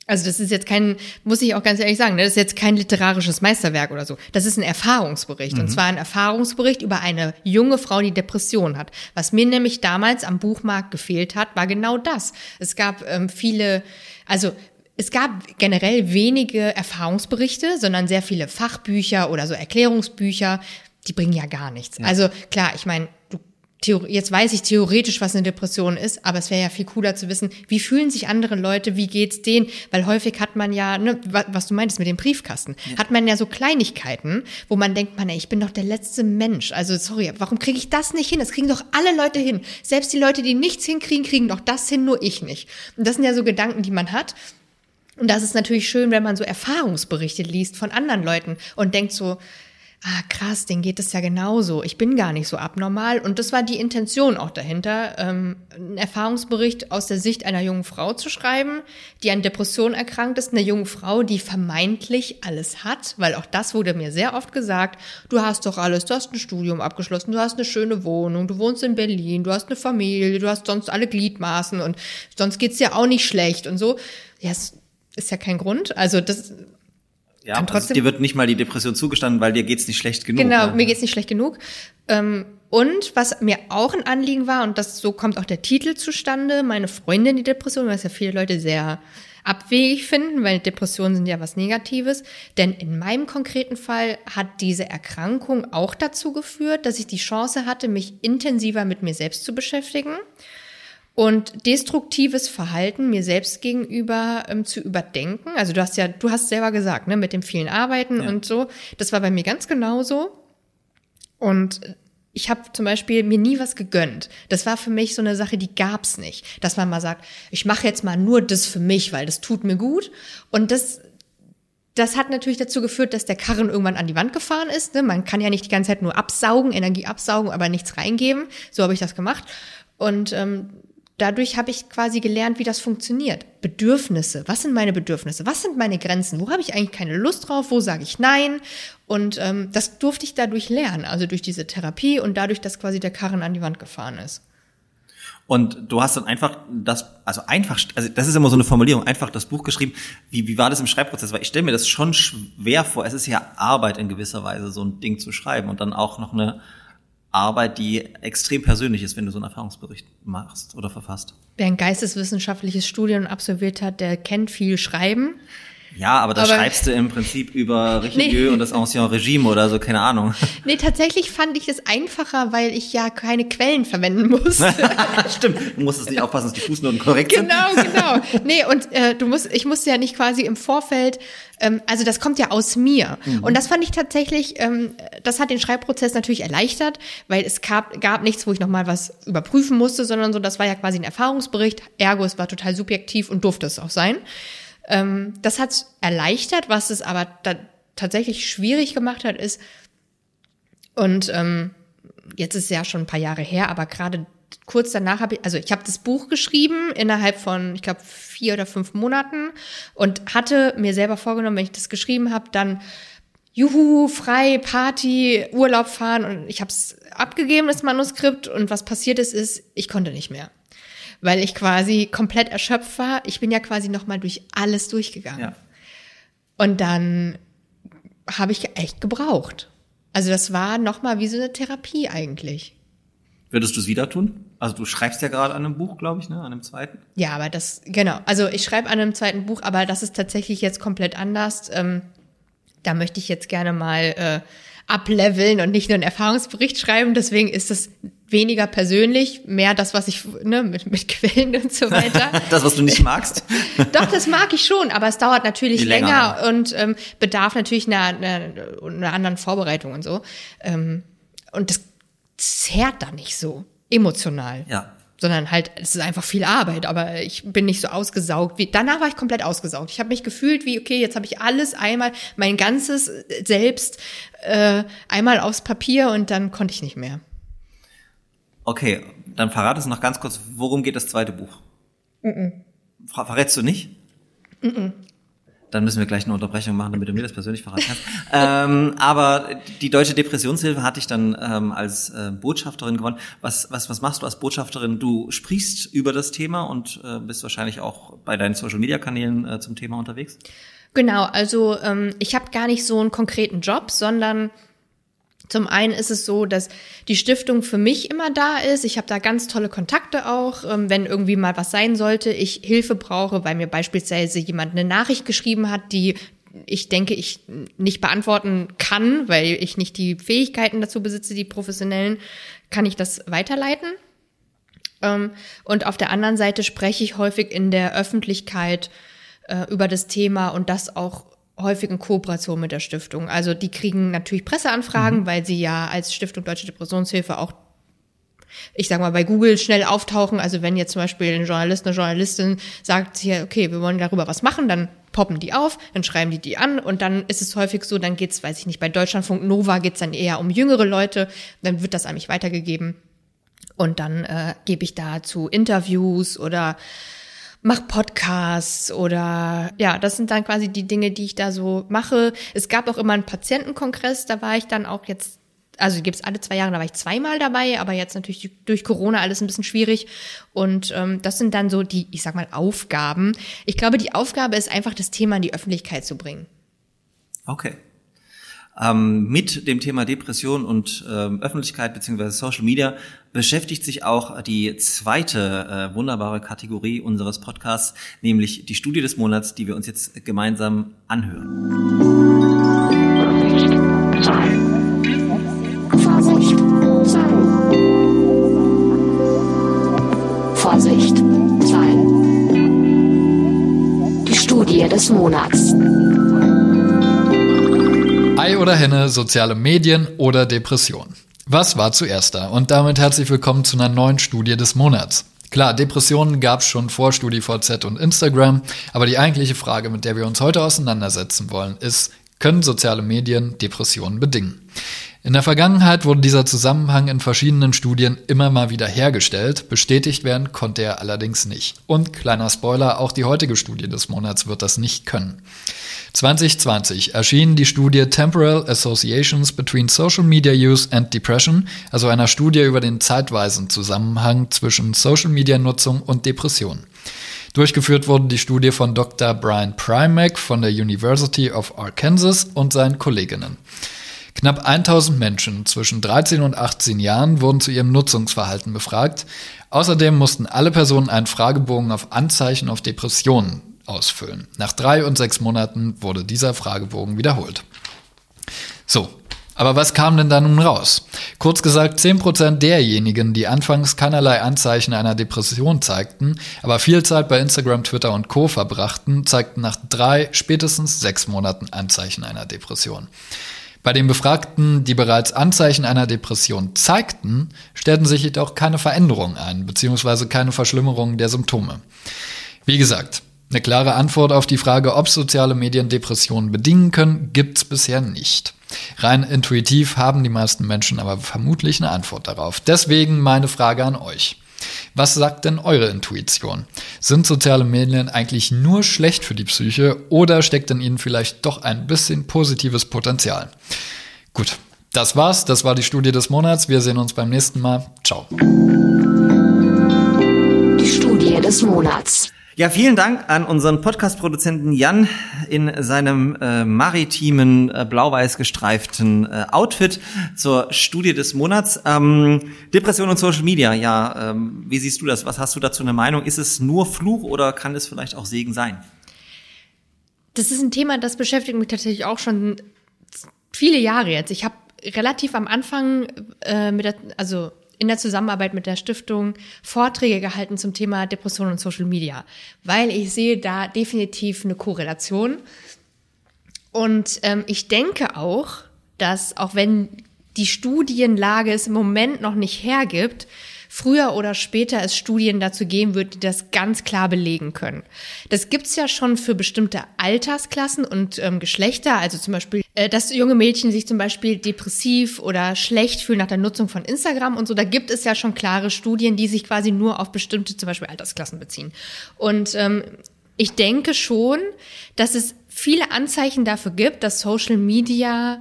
Speaker 1: also das ist jetzt kein, muss ich auch ganz ehrlich sagen, ne, das ist jetzt kein literarisches Meisterwerk oder so. Das ist ein Erfahrungsbericht. Und zwar ein Erfahrungsbericht über eine junge Frau, die Depression hat. Was mir nämlich damals am Buchmarkt gefehlt hat, war genau das. Es gab ähm, viele, also es gab generell wenige Erfahrungsberichte, sondern sehr viele Fachbücher oder so Erklärungsbücher. Die bringen ja gar nichts. Also klar, ich meine, du jetzt weiß ich theoretisch, was eine Depression ist, aber es wäre ja viel cooler zu wissen, wie fühlen sich andere Leute, wie geht's denen? Weil häufig hat man ja, ne, wa- was du meintest mit dem Briefkasten, hat man ja so Kleinigkeiten, wo man denkt, man, ey, ich bin doch der letzte Mensch. Also sorry, warum kriege ich das nicht hin? Das kriegen doch alle Leute hin. Selbst die Leute, die nichts hinkriegen, kriegen doch das hin, nur ich nicht. Und das sind ja so Gedanken, die man hat. Und das ist natürlich schön, wenn man so Erfahrungsberichte liest von anderen Leuten und denkt so, ah krass, denen geht es ja genauso. Ich bin gar nicht so abnormal. Und das war die Intention auch dahinter, ähm, einen Erfahrungsbericht aus der Sicht einer jungen Frau zu schreiben, die an Depression erkrankt ist. Eine junge Frau, die vermeintlich alles hat, weil auch das wurde mir sehr oft gesagt. Du hast doch alles, du hast ein Studium abgeschlossen, du hast eine schöne Wohnung, du wohnst in Berlin, du hast eine Familie, du hast sonst alle Gliedmaßen und sonst geht's dir auch nicht schlecht und so. Ja, es ist ja kein Grund. Also das
Speaker 3: Ja, also
Speaker 1: trotzdem-
Speaker 3: dir wird nicht mal die Depression zugestanden, weil dir geht's nicht schlecht genug.
Speaker 1: Genau,
Speaker 3: ne?
Speaker 1: mir geht's nicht schlecht genug. Ähm, und was mir auch ein Anliegen war, und das so kommt auch der Titel zustande, meine Freundin die Depression, was ja viele Leute sehr abwegig finden, weil Depressionen sind ja was Negatives. Denn in meinem konkreten Fall hat diese Erkrankung auch dazu geführt, dass ich die Chance hatte, mich intensiver mit mir selbst zu beschäftigen und destruktives Verhalten mir selbst gegenüber ähm, zu überdenken. Also du hast ja, du hast selber gesagt, ne, mit dem vielen Arbeiten und so. Das war bei mir ganz genauso. Und ich habe zum Beispiel mir nie was gegönnt. Das war für mich so eine Sache, die gab's nicht. Dass man mal sagt, ich mache jetzt mal nur das für mich, weil das tut mir gut. Und das, das hat natürlich dazu geführt, dass der Karren irgendwann an die Wand gefahren ist. Ne? Man kann ja nicht die ganze Zeit nur absaugen, Energie absaugen, aber nichts reingeben. So habe ich das gemacht. Und ähm, dadurch habe ich quasi gelernt, wie das funktioniert. Bedürfnisse. Was sind meine Bedürfnisse? Was sind meine Grenzen? Wo habe ich eigentlich keine Lust drauf? Wo sage ich Nein? Und ähm, das durfte ich dadurch lernen. Also durch diese Therapie und dadurch, dass quasi der Karren an die Wand gefahren ist.
Speaker 3: Und du hast dann einfach das, also einfach, also das ist immer so eine Formulierung, einfach das Buch geschrieben. Wie, wie war das im Schreibprozess? Weil ich stelle mir das schon schwer vor. Es ist ja Arbeit in gewisser Weise, so ein Ding zu schreiben und dann auch noch eine Arbeit, die extrem persönlich ist, wenn du so einen Erfahrungsbericht machst oder verfasst.
Speaker 1: Wer ein geisteswissenschaftliches Studium absolviert hat, der kennt viel Schreiben.
Speaker 3: Ja, aber da schreibst du im Prinzip über Richelieu
Speaker 1: Nee.
Speaker 3: und das Ancien Regime oder so, keine Ahnung.
Speaker 1: Nee, tatsächlich fand ich es einfacher, weil ich ja keine Quellen verwenden muss.
Speaker 3: Stimmt, du musstest nicht aufpassen, dass die Fußnoten korrekt sind.
Speaker 1: Genau, genau. Nee, und äh, du musst, ich musste ja nicht quasi im Vorfeld, ähm, also das kommt ja aus mir. Und das fand ich tatsächlich, ähm, das hat den Schreibprozess natürlich erleichtert, weil es gab, gab nichts, wo ich nochmal was überprüfen musste, sondern so, das war ja quasi ein Erfahrungsbericht, ergo, es war total subjektiv und durfte es auch sein. Ähm, das hat erleichtert, was es aber da tatsächlich schwierig gemacht hat, ist, und ähm, jetzt ist es ja schon ein paar Jahre her, aber gerade kurz danach habe ich, also ich habe das Buch geschrieben innerhalb von, ich glaube, vier oder fünf Monaten und hatte mir selber vorgenommen, wenn ich das geschrieben habe, dann Juhu, frei, Party, Urlaub fahren und ich habe es abgegeben, das Manuskript und was passiert ist, ist, ich konnte nicht mehr. Weil ich quasi komplett erschöpft war. Ich bin ja quasi nochmal durch alles durchgegangen.
Speaker 3: Ja.
Speaker 1: Und dann habe ich echt gebraucht. Also das war nochmal wie so eine Therapie eigentlich.
Speaker 3: Würdest du es wieder tun? Also du schreibst ja gerade an einem Buch, glaube ich, ne? An einem zweiten.
Speaker 1: Ja, aber das, genau. Also ich schreibe an einem zweiten Buch, aber das ist tatsächlich jetzt komplett anders. Ähm, da möchte ich jetzt gerne mal äh, ableveln und nicht nur einen Erfahrungsbericht schreiben. Deswegen ist es weniger persönlich, mehr das, was ich ne, mit, mit Quellen und so weiter.
Speaker 3: das, was du nicht magst?
Speaker 1: Doch, das mag ich schon, aber es dauert natürlich länger, länger, und ähm, bedarf natürlich einer, einer, einer anderen Vorbereitung und so. Ähm, und das zerrt da nicht so emotional.
Speaker 3: Ja
Speaker 1: sondern halt, es ist einfach viel Arbeit, aber ich bin nicht so ausgesaugt wie, danach war ich komplett ausgesaugt. Ich habe mich gefühlt wie, okay, jetzt habe ich alles einmal, mein ganzes Selbst äh, einmal aufs Papier und dann konnte ich nicht mehr.
Speaker 3: Okay, dann verrate es noch ganz kurz, worum geht das zweite Buch? Mm -mm. Verrätst du nicht? Mm dann müssen wir gleich eine Unterbrechung machen, damit du mir das persönlich verraten kannst. ähm, aber die Deutsche Depressionshilfe hatte ich dann ähm, als äh, Botschafterin gewonnen. Was, was, was machst du als Botschafterin? Du sprichst über das Thema und äh, bist wahrscheinlich auch bei deinen Social-Media-Kanälen äh, zum Thema unterwegs?
Speaker 1: Genau, also ähm, ich habe gar nicht so einen konkreten Job, sondern zum einen ist es so, dass die Stiftung für mich immer da ist. Ich habe da ganz tolle Kontakte auch, ähm, wenn irgendwie mal was sein sollte, ich Hilfe brauche, weil mir beispielsweise jemand eine Nachricht geschrieben hat, die ich denke, ich nicht beantworten kann, weil ich nicht die Fähigkeiten dazu besitze, die professionellen, kann ich das weiterleiten. Ähm, und auf der anderen Seite spreche ich häufig in der Öffentlichkeit äh, über das Thema und das auch häufig in Kooperation mit der Stiftung. Also die kriegen natürlich Presseanfragen, mhm. weil sie ja als Stiftung Deutsche Depressionshilfe auch ich sag mal, bei Google schnell auftauchen. Also wenn jetzt zum Beispiel ein Journalist, eine Journalistin sagt hier, okay, wir wollen darüber was machen, dann poppen die auf, dann schreiben die die an und dann ist es häufig so, dann geht's, weiß ich nicht, bei Deutschlandfunk Nova geht's dann eher um jüngere Leute, dann wird das an mich weitergegeben und dann äh, gebe ich dazu Interviews oder mach Podcasts oder ja, das sind dann quasi die Dinge, die ich da so mache. Es gab auch immer einen Patientenkongress, da war ich dann auch jetzt also die gibt's alle zwei Jahre, da war ich zweimal dabei, aber jetzt natürlich durch Corona alles ein bisschen schwierig. Und ähm, das sind dann so die, ich sag mal, Aufgaben. Ich glaube, die Aufgabe ist einfach, das Thema in die Öffentlichkeit zu bringen.
Speaker 3: Okay. Ähm, mit dem Thema Depression und ähm, Öffentlichkeit beziehungsweise Social Media beschäftigt sich auch die zweite äh, wunderbare Kategorie unseres Podcasts, nämlich die Studie des Monats, die wir uns jetzt gemeinsam anhören.
Speaker 4: Vorsicht, Zahlen. Die Studie des Monats.
Speaker 2: Ei oder Henne, soziale Medien oder Depression. Was war zuerst da? Und damit herzlich willkommen zu einer neuen Studie des Monats. Klar, Depressionen gab es schon vor StudiVZ und Instagram, aber die eigentliche Frage, mit der wir uns heute auseinandersetzen wollen, ist, können soziale Medien Depressionen bedingen? In der Vergangenheit wurde dieser Zusammenhang in verschiedenen Studien immer mal wieder hergestellt, bestätigt werden konnte er allerdings nicht. Und kleiner Spoiler, auch die heutige Studie des Monats wird das nicht können. 2020 erschien die Studie Temporal Associations Between Social Media Use and Depression, also einer Studie über den zeitweisen Zusammenhang zwischen Social Media Nutzung und Depression. Durchgeführt wurde die Studie von Dr. Brian Primack von der University of Arkansas und seinen Kolleginnen. Knapp 1000 Menschen zwischen 13 und 18 Jahren wurden zu ihrem Nutzungsverhalten befragt. Außerdem mussten alle Personen einen Fragebogen auf Anzeichen auf Depressionen ausfüllen. Nach drei und sechs Monaten wurde dieser Fragebogen wiederholt. So, aber was kam denn da nun raus? Kurz gesagt, 10% derjenigen, die anfangs keinerlei Anzeichen einer Depression zeigten, aber viel Zeit bei Instagram, Twitter und Co. verbrachten, zeigten nach drei, spätestens sechs Monaten Anzeichen einer Depression. Bei den Befragten, die bereits Anzeichen einer Depression zeigten, stellten sich jedoch keine Veränderungen ein, beziehungsweise keine Verschlimmerung der Symptome. Wie gesagt, eine klare Antwort auf die Frage, ob soziale Medien Depressionen bedingen können, gibt's bisher nicht. Rein intuitiv haben die meisten Menschen aber vermutlich eine Antwort darauf. Deswegen meine Frage an euch. Was sagt denn eure Intuition? Sind soziale Medien eigentlich nur schlecht für die Psyche oder steckt in ihnen vielleicht doch ein bisschen positives Potenzial? Gut, das war's. Das war die Studie des Monats. Wir sehen uns beim nächsten Mal. Ciao.
Speaker 4: Die Studie des Monats.
Speaker 3: Ja, vielen Dank an unseren Podcast-Produzenten Jan in seinem äh, maritimen, äh, blau-weiß gestreiften äh, Outfit zur Studie des Monats. Ähm, Depression und Social Media, ja, ähm, wie siehst du das? Was hast du dazu eine Meinung? Ist es nur Fluch oder kann es vielleicht auch Segen sein?
Speaker 1: Das ist ein Thema, das beschäftigt mich tatsächlich auch schon viele Jahre jetzt. Ich habe relativ am Anfang äh, mit der, also in der Zusammenarbeit mit der Stiftung Vorträge gehalten zum Thema Depression und Social Media, weil ich sehe da definitiv eine Korrelation. Und ähm, ich denke auch, dass auch wenn die Studienlage es im Moment noch nicht hergibt, früher oder später es Studien dazu geben wird, die das ganz klar belegen können. Das gibt's ja schon für bestimmte Altersklassen und ähm, Geschlechter, also zum Beispiel, dass junge Mädchen sich zum Beispiel depressiv oder schlecht fühlen nach der Nutzung von Instagram und so. Da gibt es ja schon klare Studien, die sich quasi nur auf bestimmte zum Beispiel Altersklassen beziehen. Und ähm, ich denke schon, dass es viele Anzeichen dafür gibt, dass Social Media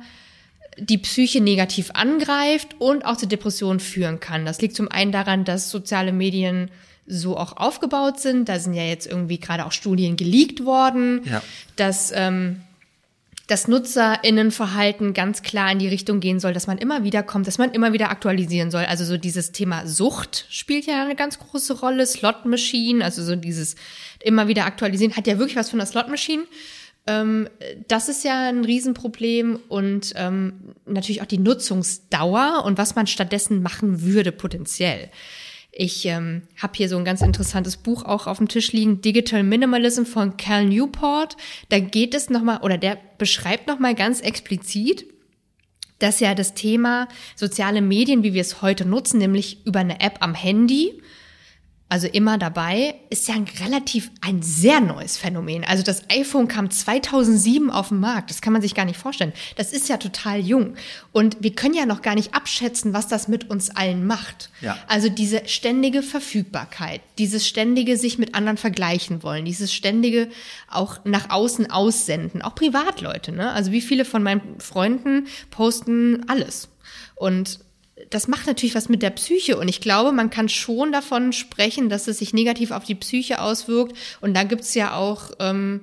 Speaker 1: die Psyche negativ angreift und auch zu Depressionen führen kann. Das liegt zum einen daran, dass soziale Medien so auch aufgebaut sind. Da sind ja jetzt irgendwie gerade auch Studien geleakt worden,
Speaker 3: Ja.
Speaker 1: dass ähm, das NutzerInnenverhalten ganz klar in die Richtung gehen soll, dass man immer wieder kommt, dass man immer wieder aktualisieren soll. Also so dieses Thema Sucht spielt ja eine ganz große Rolle. Slot Machine, also so dieses immer wieder aktualisieren, hat ja wirklich was von der Slot Machine. Ähm, das ist ja ein Riesenproblem und ähm, natürlich auch die Nutzungsdauer und was man stattdessen machen würde potenziell. Ich ähm, habe hier so ein ganz interessantes Buch auch auf dem Tisch liegen, Digital Minimalism von Cal Newport. Da geht es nochmal, oder der beschreibt nochmal ganz explizit, dass ja das Thema soziale Medien, wie wir es heute nutzen, nämlich über eine App am Handy, also immer dabei, ist ja ein relativ ein sehr neues Phänomen. Also das iPhone kam 2007 auf den Markt. Das kann man sich gar nicht vorstellen. Das ist ja total jung. Und wir können ja noch gar nicht abschätzen, was das mit uns allen macht.
Speaker 3: Ja.
Speaker 1: Also diese ständige Verfügbarkeit, dieses ständige sich mit anderen vergleichen wollen, dieses ständige auch nach außen aussenden, auch Privatleute. Ne? Also wie viele von meinen Freunden posten alles. Und das macht natürlich was mit der Psyche und ich glaube, man kann schon davon sprechen, dass es sich negativ auf die Psyche auswirkt. Und da gibt's ja auch ähm,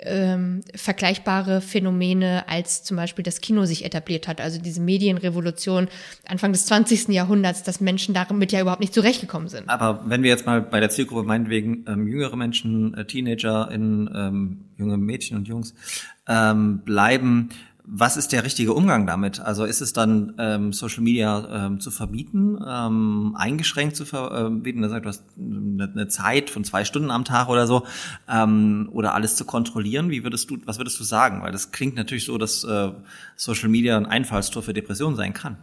Speaker 1: ähm, vergleichbare Phänomene, als zum Beispiel das Kino sich etabliert hat. Also diese Medienrevolution Anfang des 20. Jahrhunderts, dass Menschen damit ja überhaupt nicht zurechtgekommen sind.
Speaker 3: Aber wenn wir jetzt mal bei der Zielgruppe meinetwegen ähm, jüngere Menschen, äh, Teenager, in, ähm, junge Mädchen und Jungs ähm, bleiben, was ist der richtige Umgang damit? Also ist es dann ähm, Social Media ähm, zu verbieten, ähm, eingeschränkt zu verbieten? Das heißt, du hast eine, eine Zeit von zwei Stunden am Tag oder so, ähm, oder alles zu kontrollieren. Wie würdest du, was würdest du sagen? Weil das klingt natürlich so, dass äh, Social Media ein Einfallstor für Depressionen sein kann.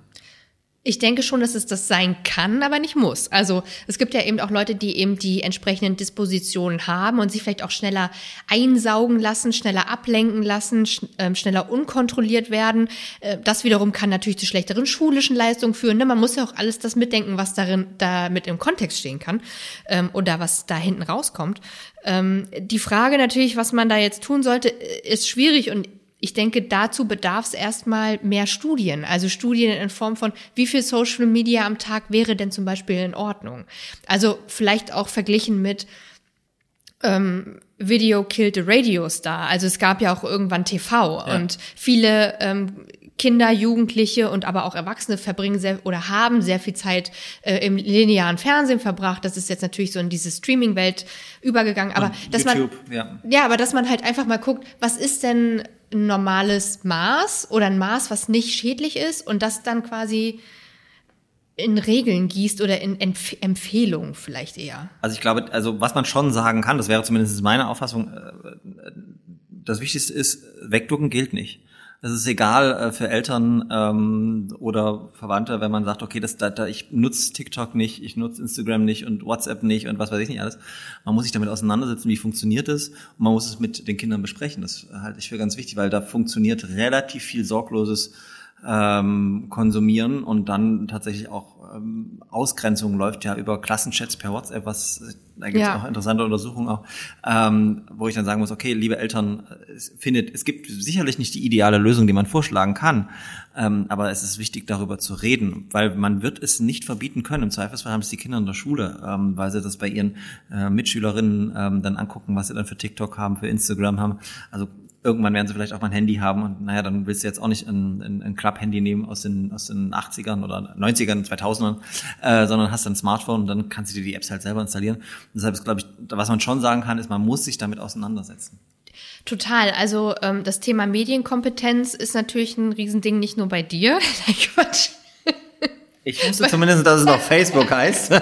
Speaker 1: Ich denke schon, dass es das sein kann, aber nicht muss. Also es gibt ja eben auch Leute, die eben die entsprechenden Dispositionen haben und sich vielleicht auch schneller einsaugen lassen, schneller ablenken lassen, sch äh, schneller unkontrolliert werden. Äh, das wiederum kann natürlich zu schlechteren schulischen Leistungen führen. Ne? Man muss ja auch alles das mitdenken, was darin damit im Kontext stehen kann ähm, oder was da hinten rauskommt. Ähm, die Frage natürlich, was man da jetzt tun sollte, ist schwierig und ich denke, dazu bedarf es erstmal mehr Studien. Also Studien in Form von, wie viel Social Media am Tag wäre denn zum Beispiel in Ordnung? Also vielleicht auch verglichen mit ähm, Video killed the Radio Star. Also es gab ja auch irgendwann TV
Speaker 3: Ja.
Speaker 1: und viele ähm, Kinder, Jugendliche und aber auch Erwachsene verbringen sehr oder haben sehr viel Zeit äh, im linearen Fernsehen verbracht. Das ist jetzt natürlich so in diese Streaming-Welt übergegangen. Aber dass man
Speaker 3: YouTube, ja.
Speaker 1: ja, aber dass man halt einfach mal guckt, was ist denn ein normales Maß oder ein Maß, was nicht schädlich ist und das dann quasi in Regeln gießt oder in Empf Empfehlungen vielleicht eher.
Speaker 3: Also ich glaube, also was man schon sagen kann, das wäre zumindest meine Auffassung, äh, das Wichtigste ist, wegducken gilt nicht. Es ist egal äh, für Eltern ähm, oder Verwandte, wenn man sagt, okay, das, da, da, ich nutze TikTok nicht, ich nutze Instagram nicht und WhatsApp nicht und was weiß ich nicht alles. Man muss sich damit auseinandersetzen, wie funktioniert es und man muss es mit den Kindern besprechen. Das halte ich für ganz wichtig, weil da funktioniert relativ viel sorgloses ähm, konsumieren und dann tatsächlich auch ähm, Ausgrenzung läuft ja über Klassenchats per WhatsApp, was da gibt es
Speaker 1: Ja.
Speaker 3: auch interessante Untersuchungen auch, ähm, wo ich dann sagen muss, okay, liebe Eltern, es findet, es gibt sicherlich nicht die ideale Lösung, die man vorschlagen kann, ähm, aber es ist wichtig, darüber zu reden, weil man wird es nicht verbieten können. Im Zweifelsfall haben es die Kinder in der Schule, ähm, weil sie das bei ihren äh, Mitschülerinnen ähm, dann angucken, was sie dann für TikTok haben, für Instagram haben. Also irgendwann werden sie vielleicht auch mal ein Handy haben und naja, dann willst du jetzt auch nicht ein, ein, ein Club-Handy nehmen aus den, aus den 80ern oder 90ern, 2000ern, äh, sondern hast ein Smartphone und dann kannst du dir die Apps halt selber installieren. Und deshalb ist, glaube ich, was man schon sagen kann, ist, man muss sich damit auseinandersetzen.
Speaker 1: Total. Also ähm, das Thema Medienkompetenz ist natürlich ein Riesending, nicht nur bei dir.
Speaker 3: Ich wusste zumindest, dass es noch Facebook heißt.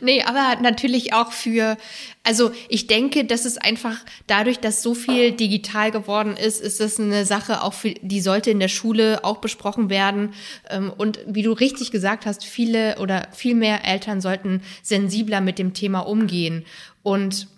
Speaker 1: Nee, aber natürlich auch für, also ich denke, dass es einfach dadurch, dass so viel digital geworden ist, ist das eine Sache auch für, die sollte in der Schule auch besprochen werden. Ähm, Und wie du richtig gesagt hast, viele oder viel mehr Eltern sollten sensibler mit dem Thema umgehen. Und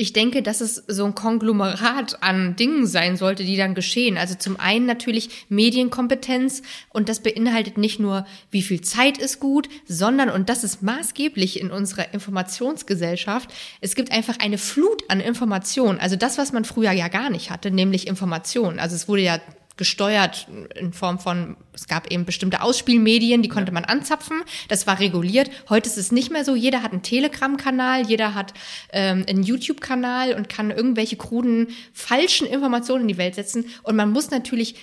Speaker 1: ich denke, dass es so ein Konglomerat an Dingen sein sollte, die dann geschehen. Also zum einen natürlich Medienkompetenz und das beinhaltet nicht nur, wie viel Zeit ist gut, sondern, und das ist maßgeblich in unserer Informationsgesellschaft, es gibt einfach eine Flut an Informationen. Also das, was man früher ja gar nicht hatte, nämlich Informationen. Also es wurde ja gesteuert in Form von, es gab eben bestimmte Ausspielmedien, die konnte man anzapfen, das war reguliert. Heute ist es nicht mehr so, jeder hat einen Telegram-Kanal, jeder hat ähm, einen YouTube-Kanal und kann irgendwelche kruden, falschen Informationen in die Welt setzen. Und man muss natürlich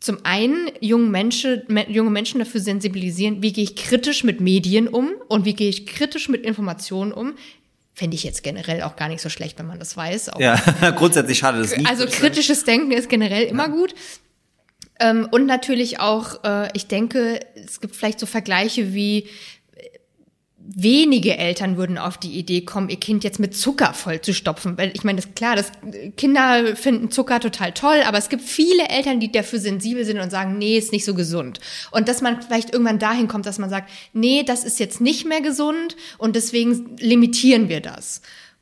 Speaker 1: zum einen jungen Menschen, me, junge Menschen dafür sensibilisieren, wie gehe ich kritisch mit Medien um und wie gehe ich kritisch mit Informationen um. Fände ich jetzt generell auch gar nicht so schlecht, wenn man das weiß. Auch
Speaker 3: Ja, grundsätzlich schade das nicht.
Speaker 1: also kritisches Denken ist generell immer gut. Ähm, und natürlich auch, äh, ich denke, es gibt vielleicht so Vergleiche wie äh, wenige Eltern würden auf die Idee kommen, ihr Kind jetzt mit Zucker voll zu stopfen. Weil ich meine, das ist klar, das, Kinder finden Zucker total toll, aber es gibt viele Eltern, die dafür sensibel sind und sagen, nee, ist nicht so gesund. Und dass man vielleicht irgendwann dahin kommt, dass man sagt, nee, das ist jetzt nicht mehr gesund und deswegen limitieren wir das.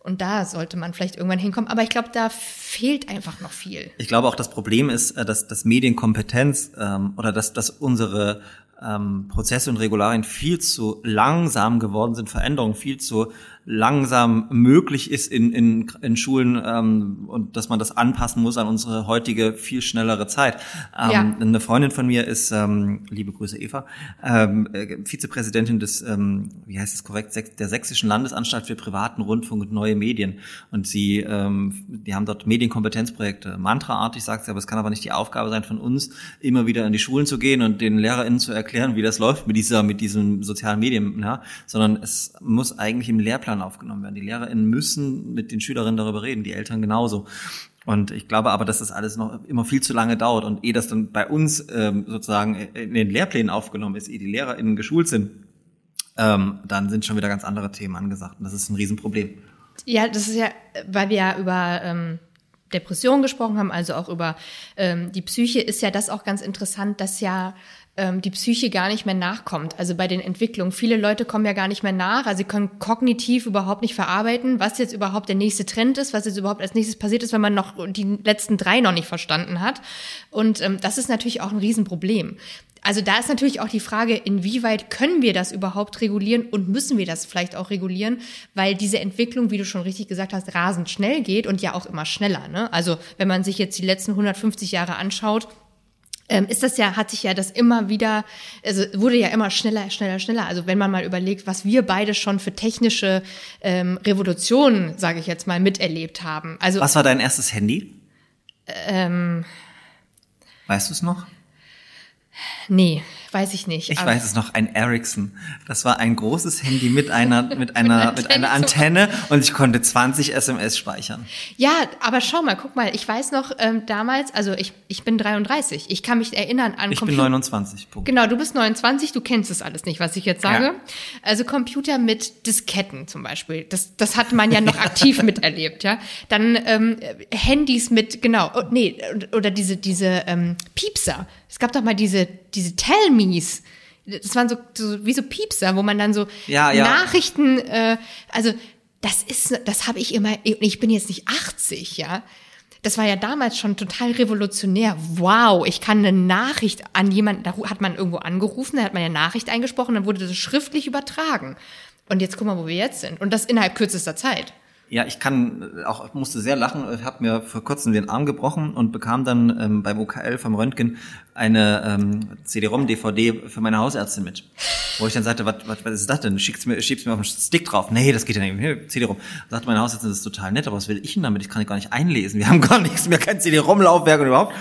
Speaker 1: Und da sollte man vielleicht irgendwann hinkommen. Aber ich glaube, da fehlt einfach noch viel.
Speaker 3: Ich glaube auch, das Problem ist, äh, dass, dass Medienkompetenz ähm, oder dass, dass unsere ähm, Prozesse und Regularien viel zu langsam geworden sind, Veränderungen viel zu langsam möglich ist in, in, in Schulen ähm, und dass man das anpassen muss an unsere heutige viel schnellere Zeit. Ähm,
Speaker 1: Ja.
Speaker 3: Eine Freundin von mir ist, ähm, liebe Grüße Eva, ähm, äh, Vizepräsidentin des, ähm, wie heißt es korrekt, der Sächsischen Landesanstalt für privaten Rundfunk und neue Medien. Und sie, ähm, die haben dort Medienkompetenzprojekte. Mantraartig sagt sie, aber es kann aber nicht die Aufgabe sein von uns, immer wieder in die Schulen zu gehen und den LehrerInnen zu erklären, wie das läuft mit dieser, mit diesem sozialen Medien, ja, sondern es muss eigentlich im Lehrplan aufgenommen werden. Die LehrerInnen müssen mit den Schülerinnen darüber reden, die Eltern genauso. Und ich glaube aber, dass das alles noch immer viel zu lange dauert und ehe das dann bei uns ähm, sozusagen in den Lehrplänen aufgenommen ist, ehe die LehrerInnen geschult sind, ähm, dann sind schon wieder ganz andere Themen angesagt. Und das ist ein Riesenproblem.
Speaker 1: Ja, das ist ja, weil wir ja über ähm, Depressionen gesprochen haben, also auch über ähm, die Psyche, ist ja das auch ganz interessant, dass ja ähm, die Psyche gar nicht mehr nachkommt. Also bei den Entwicklungen. Viele Leute kommen ja gar nicht mehr nach. Also sie können kognitiv überhaupt nicht verarbeiten, was jetzt überhaupt der nächste Trend ist, was jetzt überhaupt als nächstes passiert ist, wenn man noch die letzten drei noch nicht verstanden hat. Und ähm, das ist natürlich auch ein Riesenproblem. Also da ist natürlich auch die Frage, inwieweit können wir das überhaupt regulieren und müssen wir das vielleicht auch regulieren, weil diese Entwicklung, wie du schon richtig gesagt hast, rasend schnell geht und ja auch immer schneller. Ne? Also wenn man sich jetzt die letzten 150 Jahre anschaut, ist das ja, hat sich ja das immer wieder, also wurde ja immer schneller, schneller, schneller. Also wenn man mal überlegt, was wir beide schon für technische ähm, Revolutionen, sage ich jetzt mal, miterlebt haben. Also
Speaker 3: Was war dein erstes Handy?
Speaker 1: ähm,
Speaker 3: Weißt du es noch?
Speaker 1: nee, weiß ich nicht.
Speaker 3: Ich weiß es noch, ein Ericsson. Das war ein großes Handy mit einer, mit einer, mit einer
Speaker 1: Antenne.
Speaker 3: Und ich konnte 20 SMS speichern.
Speaker 1: Ja, aber schau mal, guck mal, ich weiß noch ähm, damals, also ich, ich bin 33, ich kann mich erinnern an
Speaker 3: Ich bin
Speaker 1: Computer.
Speaker 3: 29. Punkt.
Speaker 1: Genau, du bist 29, du kennst das alles nicht, was ich jetzt sage.
Speaker 3: Ja.
Speaker 1: Also Computer mit Disketten zum Beispiel, das, das hat man ja noch aktiv miterlebt, ja. Dann ähm, Handys mit, genau, oh, nee, oder diese, diese ähm, Piepser. Es gab doch mal diese, diese Tell-Me's. Das waren so, so wie so Piepser, wo man dann so
Speaker 3: Ja, ja.
Speaker 1: Nachrichten, äh, also das ist, das habe ich immer, ich bin jetzt nicht 80, ja. Das war ja damals schon total revolutionär. Wow, ich kann eine Nachricht an jemanden, da hat man irgendwo angerufen, da hat man eine Nachricht eingesprochen, dann wurde das schriftlich übertragen. Und jetzt guck mal, wo wir jetzt sind. Und das innerhalb kürzester Zeit.
Speaker 3: Ja, ich kann auch musste sehr lachen. Ich habe mir vor kurzem den Arm gebrochen und bekam dann ähm, beim OKL vom Röntgen eine ähm, CD-ROM-DVD für meine Hausärztin mit. Wo ich dann sagte, was, was, was ist das denn? Schick's mir, schieb's mir auf den Stick drauf. Nee, das geht ja nicht. CD-ROM. Sagte meine Hausärztin, das ist total nett, aber was will ich denn damit? Ich kann ich gar nicht einlesen. Wir haben gar nichts mehr, kein CD-ROM-Laufwerk und überhaupt.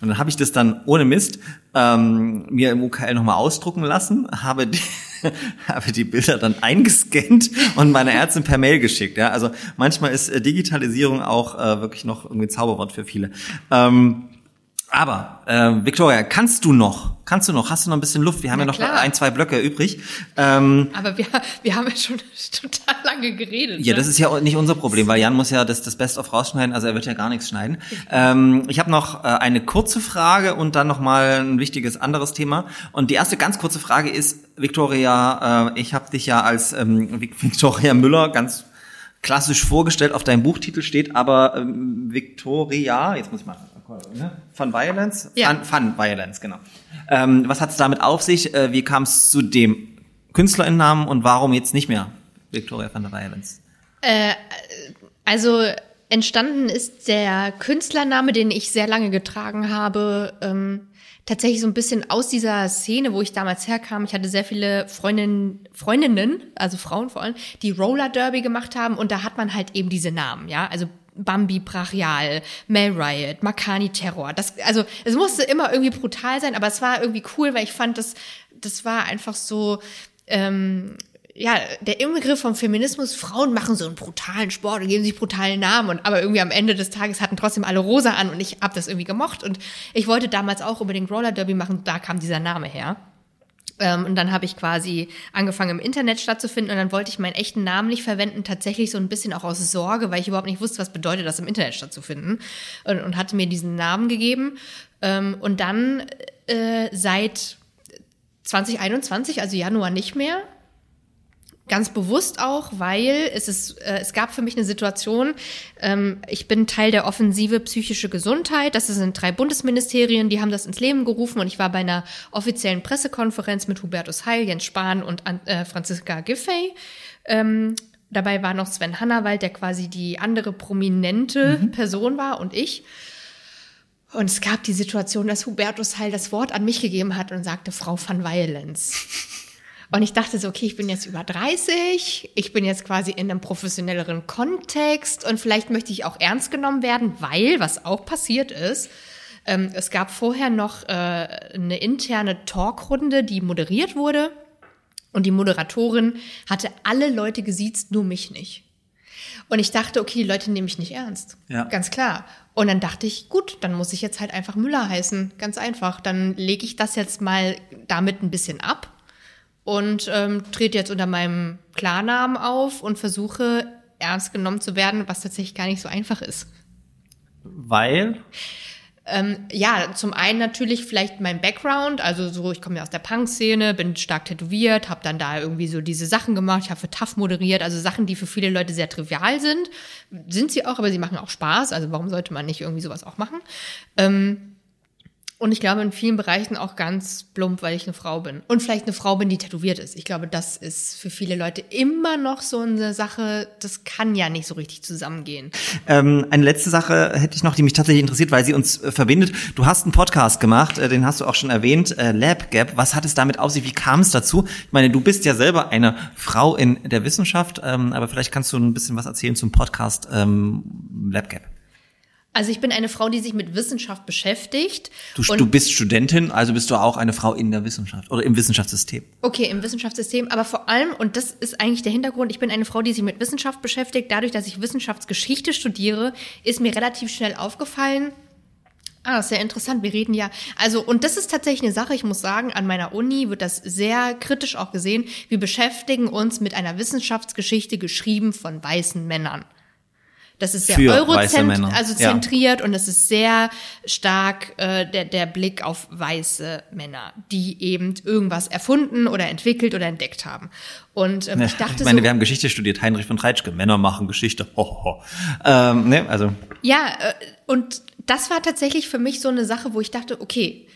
Speaker 3: Und dann habe ich das dann ohne Mist ähm, mir im OKL nochmal ausdrucken lassen, habe die, habe die Bilder dann eingescannt und meiner Ärztin per Mail geschickt. Ja, also manchmal ist äh, Digitalisierung auch äh, wirklich noch irgendwie Zauberwort für viele. Ähm, aber äh, Victoria, kannst du noch? Kannst du noch? Hast du noch ein bisschen Luft? Wir haben
Speaker 1: Na
Speaker 3: ja noch
Speaker 1: klar.
Speaker 3: ein, zwei Blöcke übrig. Ähm,
Speaker 1: Aber wir, wir haben ja schon total lange geredet.
Speaker 3: ja,
Speaker 1: ne?
Speaker 3: das ist ja nicht unser Problem, weil Jan muss ja das, das Best of rausschneiden, also er wird ja gar nichts schneiden. Ähm, ich habe noch äh, eine kurze Frage und dann noch mal ein wichtiges anderes Thema. Und die erste ganz kurze Frage ist, Victoria, äh, ich habe dich ja als ähm, Vic- Victoria Müller ganz klassisch vorgestellt. Auf deinem Buchtitel steht aber ähm, Victoria, jetzt muss ich mal, ne? Fun Violence?
Speaker 1: Ja.
Speaker 3: Fun, Fun Violence, genau. Ähm, was hat es damit auf sich? Äh, wie kam es zu dem Künstlerinnennamen und warum jetzt nicht mehr Victoria Fun Violence?
Speaker 1: Also entstanden ist der Künstlername, den ich sehr lange getragen habe, ähm, tatsächlich so ein bisschen aus dieser Szene, wo ich damals herkam. Ich hatte sehr viele Freundinnen, Freundinnen, also Frauen vor allem, die Roller Derby gemacht haben und da hat man halt eben diese Namen, ja, also Bambi Brachial, Mel Riot, Makani Terror. Das, also es musste immer irgendwie brutal sein, aber es war irgendwie cool, weil ich fand, das, das war einfach so, ähm, ja, der Inbegriff vom Feminismus, Frauen machen so einen brutalen Sport und geben sich brutalen Namen und aber irgendwie am Ende des Tages hatten trotzdem alle rosa an und ich hab das irgendwie gemocht und ich wollte damals auch unbedingt Roller Derby machen, da kam dieser Name her. Ähm, und dann habe ich quasi angefangen im Internet stattzufinden und dann wollte ich meinen echten Namen nicht verwenden, tatsächlich so ein bisschen auch aus Sorge, weil ich überhaupt nicht wusste, was bedeutet das im Internet stattzufinden und, und hatte mir diesen Namen gegeben. Ähm, und dann äh, seit 2021, also Januar nicht mehr, Ganz bewusst auch, weil es ist, äh, es gab für mich eine Situation, ähm, ich bin Teil der Offensive psychische Gesundheit. Das sind drei Bundesministerien, die haben das ins Leben gerufen und ich war bei einer offiziellen Pressekonferenz mit Hubertus Heil, Jens Spahn und äh, Franziska Giffey. Ähm, dabei war noch Sven Hannawald, der quasi die andere prominente Person war und ich. Und es gab die Situation, dass Hubertus Heil das Wort an mich gegeben hat und sagte, Frau van Violence. Und ich dachte so, okay, ich bin jetzt über 30, ich bin jetzt quasi in einem professionelleren Kontext und vielleicht möchte ich auch ernst genommen werden, weil, was auch passiert ist, ähm, es gab vorher noch äh, eine interne Talkrunde, die moderiert wurde und die Moderatorin hatte alle Leute gesiezt, nur mich nicht. Und ich dachte, okay, die Leute nehmen mich nicht ernst.
Speaker 3: Ja.
Speaker 1: Ganz klar. Und dann dachte ich, gut, dann muss ich jetzt halt einfach Müller heißen. Ganz einfach. Dann lege ich das jetzt mal damit ein bisschen ab und ähm, trete jetzt unter meinem Klarnamen auf und versuche ernst genommen zu werden, was tatsächlich gar nicht so einfach ist.
Speaker 3: Weil?
Speaker 1: Ähm, ja, zum einen natürlich vielleicht mein Background, also so, ich komme ja aus der Punk-Szene, bin stark tätowiert, habe dann da irgendwie so diese Sachen gemacht, ich habe für TAF moderiert, also Sachen, die für viele Leute sehr trivial sind, sind sie auch, aber sie machen auch Spaß, also warum sollte man nicht irgendwie sowas auch machen? Ähm, und ich glaube in vielen Bereichen auch ganz plump, weil ich eine Frau bin. Und vielleicht eine Frau bin, die tätowiert ist. Ich glaube, das ist für viele Leute immer noch so eine Sache, das kann ja nicht so richtig zusammengehen.
Speaker 3: Ähm, eine letzte Sache hätte ich noch, die mich tatsächlich interessiert, weil sie uns äh, verbindet. Du hast einen Podcast gemacht, äh, den hast du auch schon erwähnt, äh, Lab Gap. Was hat es damit auf sich? Wie kam es dazu? Ich meine, du bist ja selber eine Frau in der Wissenschaft, ähm, aber vielleicht kannst du ein bisschen was erzählen zum Podcast ähm, Lab Gap.
Speaker 1: Also ich bin eine Frau, die sich mit Wissenschaft beschäftigt.
Speaker 3: Du, du bist Studentin, also bist du auch eine Frau in der Wissenschaft oder im Wissenschaftssystem.
Speaker 1: Okay, im Wissenschaftssystem, aber vor allem, und das ist eigentlich der Hintergrund, ich bin eine Frau, die sich mit Wissenschaft beschäftigt. Dadurch, dass ich Wissenschaftsgeschichte studiere, ist mir relativ schnell aufgefallen, Ah, sehr interessant. Wir reden ja, also, und das ist tatsächlich eine Sache, ich muss sagen, an meiner Uni wird das sehr kritisch auch gesehen. Wir beschäftigen uns mit einer Wissenschaftsgeschichte geschrieben von weißen Männern. Das ist sehr
Speaker 3: Für weiße
Speaker 1: eurozent,
Speaker 3: Männer.
Speaker 1: also
Speaker 3: Ja.
Speaker 1: zentriert und es ist sehr stark äh, der, der Blick auf weiße Männer, die eben irgendwas erfunden oder entwickelt oder entdeckt haben. Und ähm, ich dachte
Speaker 3: ich meine,
Speaker 1: so,
Speaker 3: wir haben Geschichte studiert, Heinrich von Treitschke, Männer machen Geschichte. Ho, ho. Ähm, ne, also
Speaker 1: Ja, äh, und das war tatsächlich für mich so eine Sache, wo ich dachte, okay,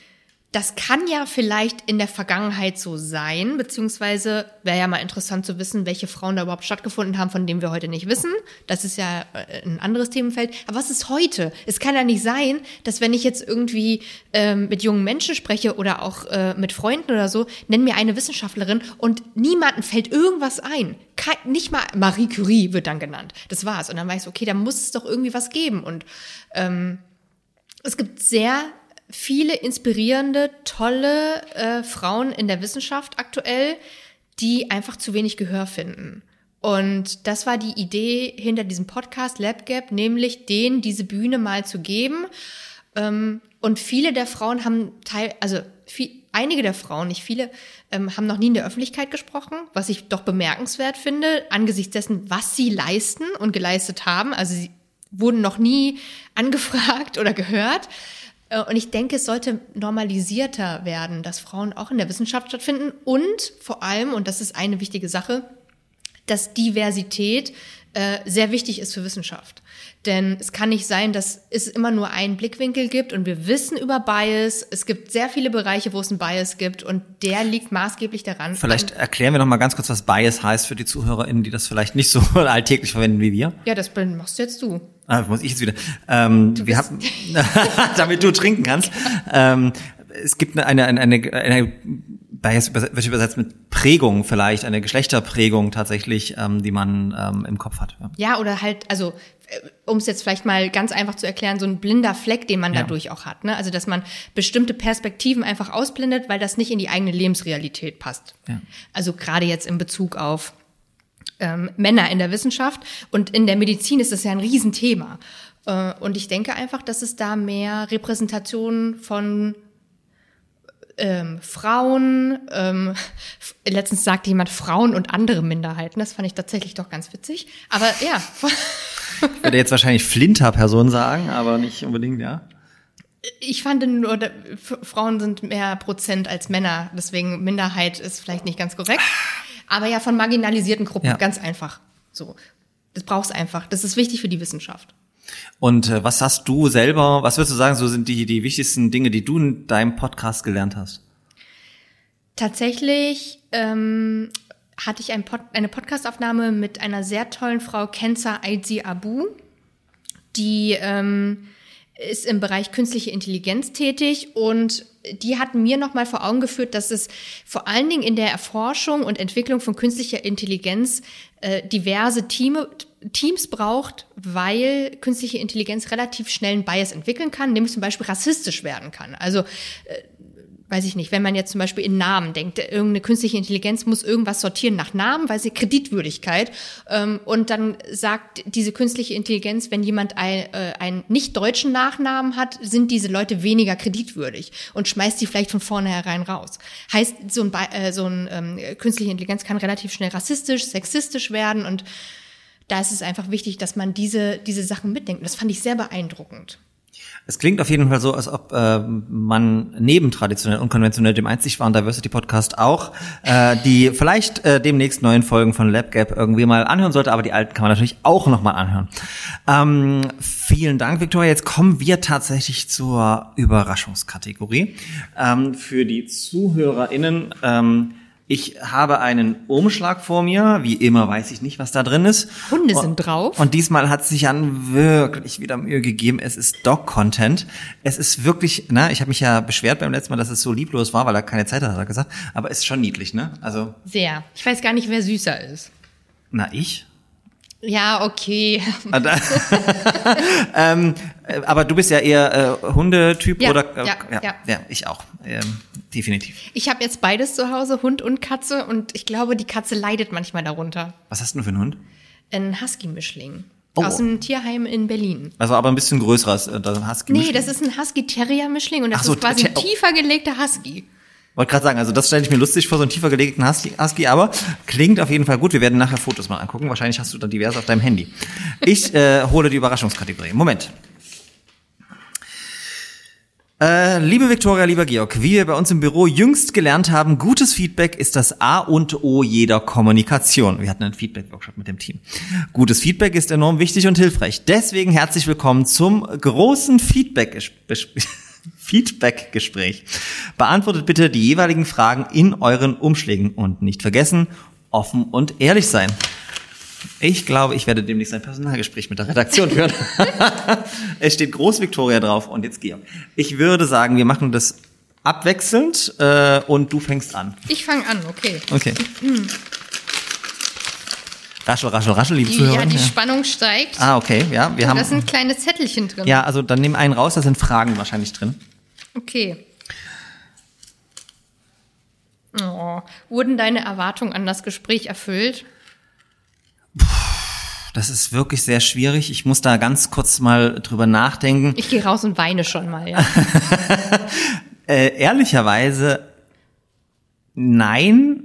Speaker 1: das kann ja vielleicht in der Vergangenheit so sein, beziehungsweise wäre ja mal interessant zu wissen, welche Frauen da überhaupt stattgefunden haben, von denen wir heute nicht wissen. Das ist ja äh, ein anderes Themenfeld. Aber was ist heute? Es kann ja nicht sein, dass wenn ich jetzt irgendwie ähm, mit jungen Menschen spreche oder auch äh, mit Freunden oder so, nenn mir eine Wissenschaftlerin und niemandem fällt irgendwas ein. Kein, nicht mal Marie Curie wird dann genannt. Das war's. Und dann weiß ich, okay, da muss es doch irgendwie was geben. Und ähm, es gibt sehr viele inspirierende, tolle äh, Frauen in der Wissenschaft aktuell, die einfach zu wenig Gehör finden. Und das war die Idee hinter diesem Podcast LabGap, nämlich denen diese Bühne mal zu geben. Ähm, und viele der Frauen haben teil, also viel, einige der Frauen, nicht viele, ähm, haben noch nie in der Öffentlichkeit gesprochen, was ich doch bemerkenswert finde, angesichts dessen, was sie leisten und geleistet haben. Also sie wurden noch nie angefragt oder gehört. Äh, Und ich denke, es sollte normalisierter werden, dass Frauen auch in der Wissenschaft stattfinden. Und vor allem, und das ist eine wichtige Sache, dass Diversität äh, sehr wichtig ist für Wissenschaft. Denn es kann nicht sein, dass es immer nur einen Blickwinkel gibt und wir wissen über Bias. Es gibt sehr viele Bereiche, wo es einen Bias gibt und der liegt maßgeblich daran.
Speaker 3: vielleicht erklären wir noch mal ganz kurz, was Bias heißt für die ZuhörerInnen, die das vielleicht nicht so alltäglich verwenden wie wir.
Speaker 1: Ja, das machst jetzt du.
Speaker 3: Ah, muss ich jetzt wieder. Ähm, wir haben, damit du trinken kannst. Ähm, es gibt eine, eine, eine, eine Übers- wird übersetzt mit Prägung vielleicht, eine Geschlechterprägung tatsächlich, ähm, die man ähm, im Kopf hat. Ja.
Speaker 1: Ja, oder halt, also um es jetzt vielleicht mal ganz einfach zu erklären, so ein blinder Fleck, den man
Speaker 3: Ja.
Speaker 1: dadurch auch hat. Ne? Also dass man bestimmte Perspektiven einfach ausblendet, weil das nicht in die eigene Lebensrealität passt.
Speaker 3: Ja.
Speaker 1: Also gerade jetzt in Bezug auf ähm, Männer in der Wissenschaft und in der Medizin ist das ja ein Riesenthema. Äh, und ich denke einfach, dass es da mehr Repräsentation von ähm, Frauen, ähm, letztens sagte jemand Frauen und andere Minderheiten, das fand ich tatsächlich doch ganz witzig. Aber ja,
Speaker 3: Ich würde jetzt wahrscheinlich Flinter-Person sagen, aber nicht unbedingt, ja.
Speaker 1: ich fand nur, Frauen sind mehr Prozent als Männer, deswegen Minderheit ist vielleicht nicht ganz korrekt. Aber ja, von marginalisierten Gruppen,
Speaker 3: Ja.
Speaker 1: ganz einfach. So. Das brauchst einfach. Das ist wichtig für die Wissenschaft.
Speaker 3: Und äh, was hast du selber, was würdest du sagen, so sind die, die wichtigsten Dinge, die du in deinem Podcast gelernt hast?
Speaker 1: Tatsächlich ähm, hatte ich ein Pod eine Podcastaufnahme mit einer sehr tollen Frau, Kenza Aizi Abu. Die ähm, ist im Bereich künstliche Intelligenz tätig und die hat mir nochmal vor Augen geführt, dass es vor allen Dingen in der Erforschung und Entwicklung von künstlicher Intelligenz äh, diverse Team, Teams braucht, weil künstliche Intelligenz relativ schnell einen Bias entwickeln kann, nämlich zum Beispiel rassistisch werden kann. Also weiß ich nicht, wenn man jetzt zum Beispiel in Namen denkt, irgendeine künstliche Intelligenz muss irgendwas sortieren nach Namen, weil sie Kreditwürdigkeit. Ähm, und dann sagt diese künstliche Intelligenz, wenn jemand ein, äh, einen nicht deutschen Nachnamen hat, sind diese Leute weniger kreditwürdig und schmeißt die vielleicht von vornherein raus. Heißt, so ein, äh, so ein ähm, künstliche Intelligenz kann relativ schnell rassistisch, sexistisch werden und da ist es einfach wichtig, dass man diese, diese Sachen mitdenkt. Und das fand ich sehr beeindruckend.
Speaker 3: Es klingt auf jeden Fall so, als ob äh, man neben traditionell und konventionell dem einzig wahren Diversity Podcast auch äh, die vielleicht äh, demnächst neuen Folgen von LabGap irgendwie mal anhören sollte, aber die alten kann man natürlich auch noch mal anhören. Ähm, vielen Dank, Victoria. Jetzt kommen wir tatsächlich zur Überraschungskategorie ähm, für die ZuhörerInnen. Ähm, ich habe einen Umschlag vor mir. Wie immer weiß ich nicht, was da drin ist.
Speaker 1: Hunde sind drauf.
Speaker 3: Und diesmal hat sich Jan wirklich wieder Mühe gegeben. Es ist Doc-Content. Es ist wirklich, na, ich habe mich ja beschwert beim letzten Mal, dass es so lieblos war, weil er keine Zeit hat, hat er gesagt. Aber es ist schon niedlich, ne? Also,
Speaker 1: Sehr. Ich weiß gar nicht, wer süßer ist.
Speaker 3: na, ich?
Speaker 1: Ja, okay.
Speaker 3: Ah, ähm, äh, aber du bist ja eher äh, Hundetyp
Speaker 1: Ja,
Speaker 3: oder? äh,
Speaker 1: ja, ja.
Speaker 3: ja, ich auch. Ähm, definitiv.
Speaker 1: Ich habe jetzt beides zu Hause, Hund und Katze, und ich glaube, die Katze leidet manchmal darunter.
Speaker 3: Was hast du denn für einen Hund?
Speaker 1: Ein Husky-Mischling.
Speaker 3: Oh.
Speaker 1: Aus einem Tierheim in Berlin.
Speaker 3: Also aber ein bisschen größeres. Äh, da hast
Speaker 1: Nee, das ist ein Husky-Terrier-Mischling und das
Speaker 3: so,
Speaker 1: ist quasi ein tiefer gelegter Husky.
Speaker 3: Wollte gerade sagen, also das stelle ich mir lustig vor, so einen tiefer gelegten Husky, Husky, aber klingt auf jeden Fall gut. Wir werden nachher Fotos mal angucken. Wahrscheinlich hast du dann diverse auf deinem Handy. Ich äh, hole die Überraschungskategorie. Moment. Äh, liebe Viktoria, lieber Georg, wie wir bei uns im Büro jüngst gelernt haben, gutes Feedback ist das A und O jeder Kommunikation. Wir hatten einen Feedback-Workshop mit dem Team. Gutes Feedback ist enorm wichtig und hilfreich. Deswegen herzlich willkommen zum großen Feedback-Gespräch. Feedback-Gespräch. Beantwortet bitte die jeweiligen Fragen in euren Umschlägen und nicht vergessen, offen und ehrlich sein. Ich glaube, ich werde demnächst ein Personalgespräch mit der Redaktion führen. es steht Groß Victoria drauf und jetzt Georg. Ich würde sagen, wir machen das abwechselnd äh, und du fängst an.
Speaker 1: Ich fange an, okay.
Speaker 3: Okay. Raschel, raschel, raschel, liebe
Speaker 1: Die,
Speaker 3: Zuhörer.
Speaker 1: ja, die Spannung steigt.
Speaker 3: Ah, okay, ja, wir
Speaker 1: da
Speaker 3: haben.
Speaker 1: sind kleine Zettelchen drin.
Speaker 3: Ja, also dann nimm einen raus, da sind Fragen wahrscheinlich drin.
Speaker 1: Okay. Oh, wurden deine Erwartungen an das Gespräch erfüllt?
Speaker 3: Das ist wirklich sehr schwierig. Ich muss da ganz kurz mal drüber nachdenken.
Speaker 1: Ich gehe raus und weine schon mal, ja.
Speaker 3: Äh, ehrlicherweise nein,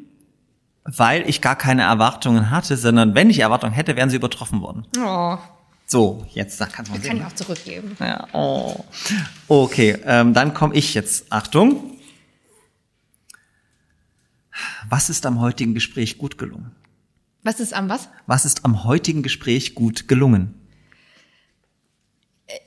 Speaker 3: weil ich gar keine Erwartungen hatte, sondern wenn ich Erwartungen hätte, wären sie übertroffen worden.
Speaker 1: Oh,
Speaker 3: So, jetzt da kannst du mal
Speaker 1: kann
Speaker 3: sehen.
Speaker 1: ich auch zurückgeben.
Speaker 3: Ja, oh. Okay, ähm, dann komme ich jetzt. Achtung. Was ist am heutigen Gespräch gut gelungen?
Speaker 1: Was ist am was?
Speaker 3: Was ist am heutigen Gespräch gut gelungen?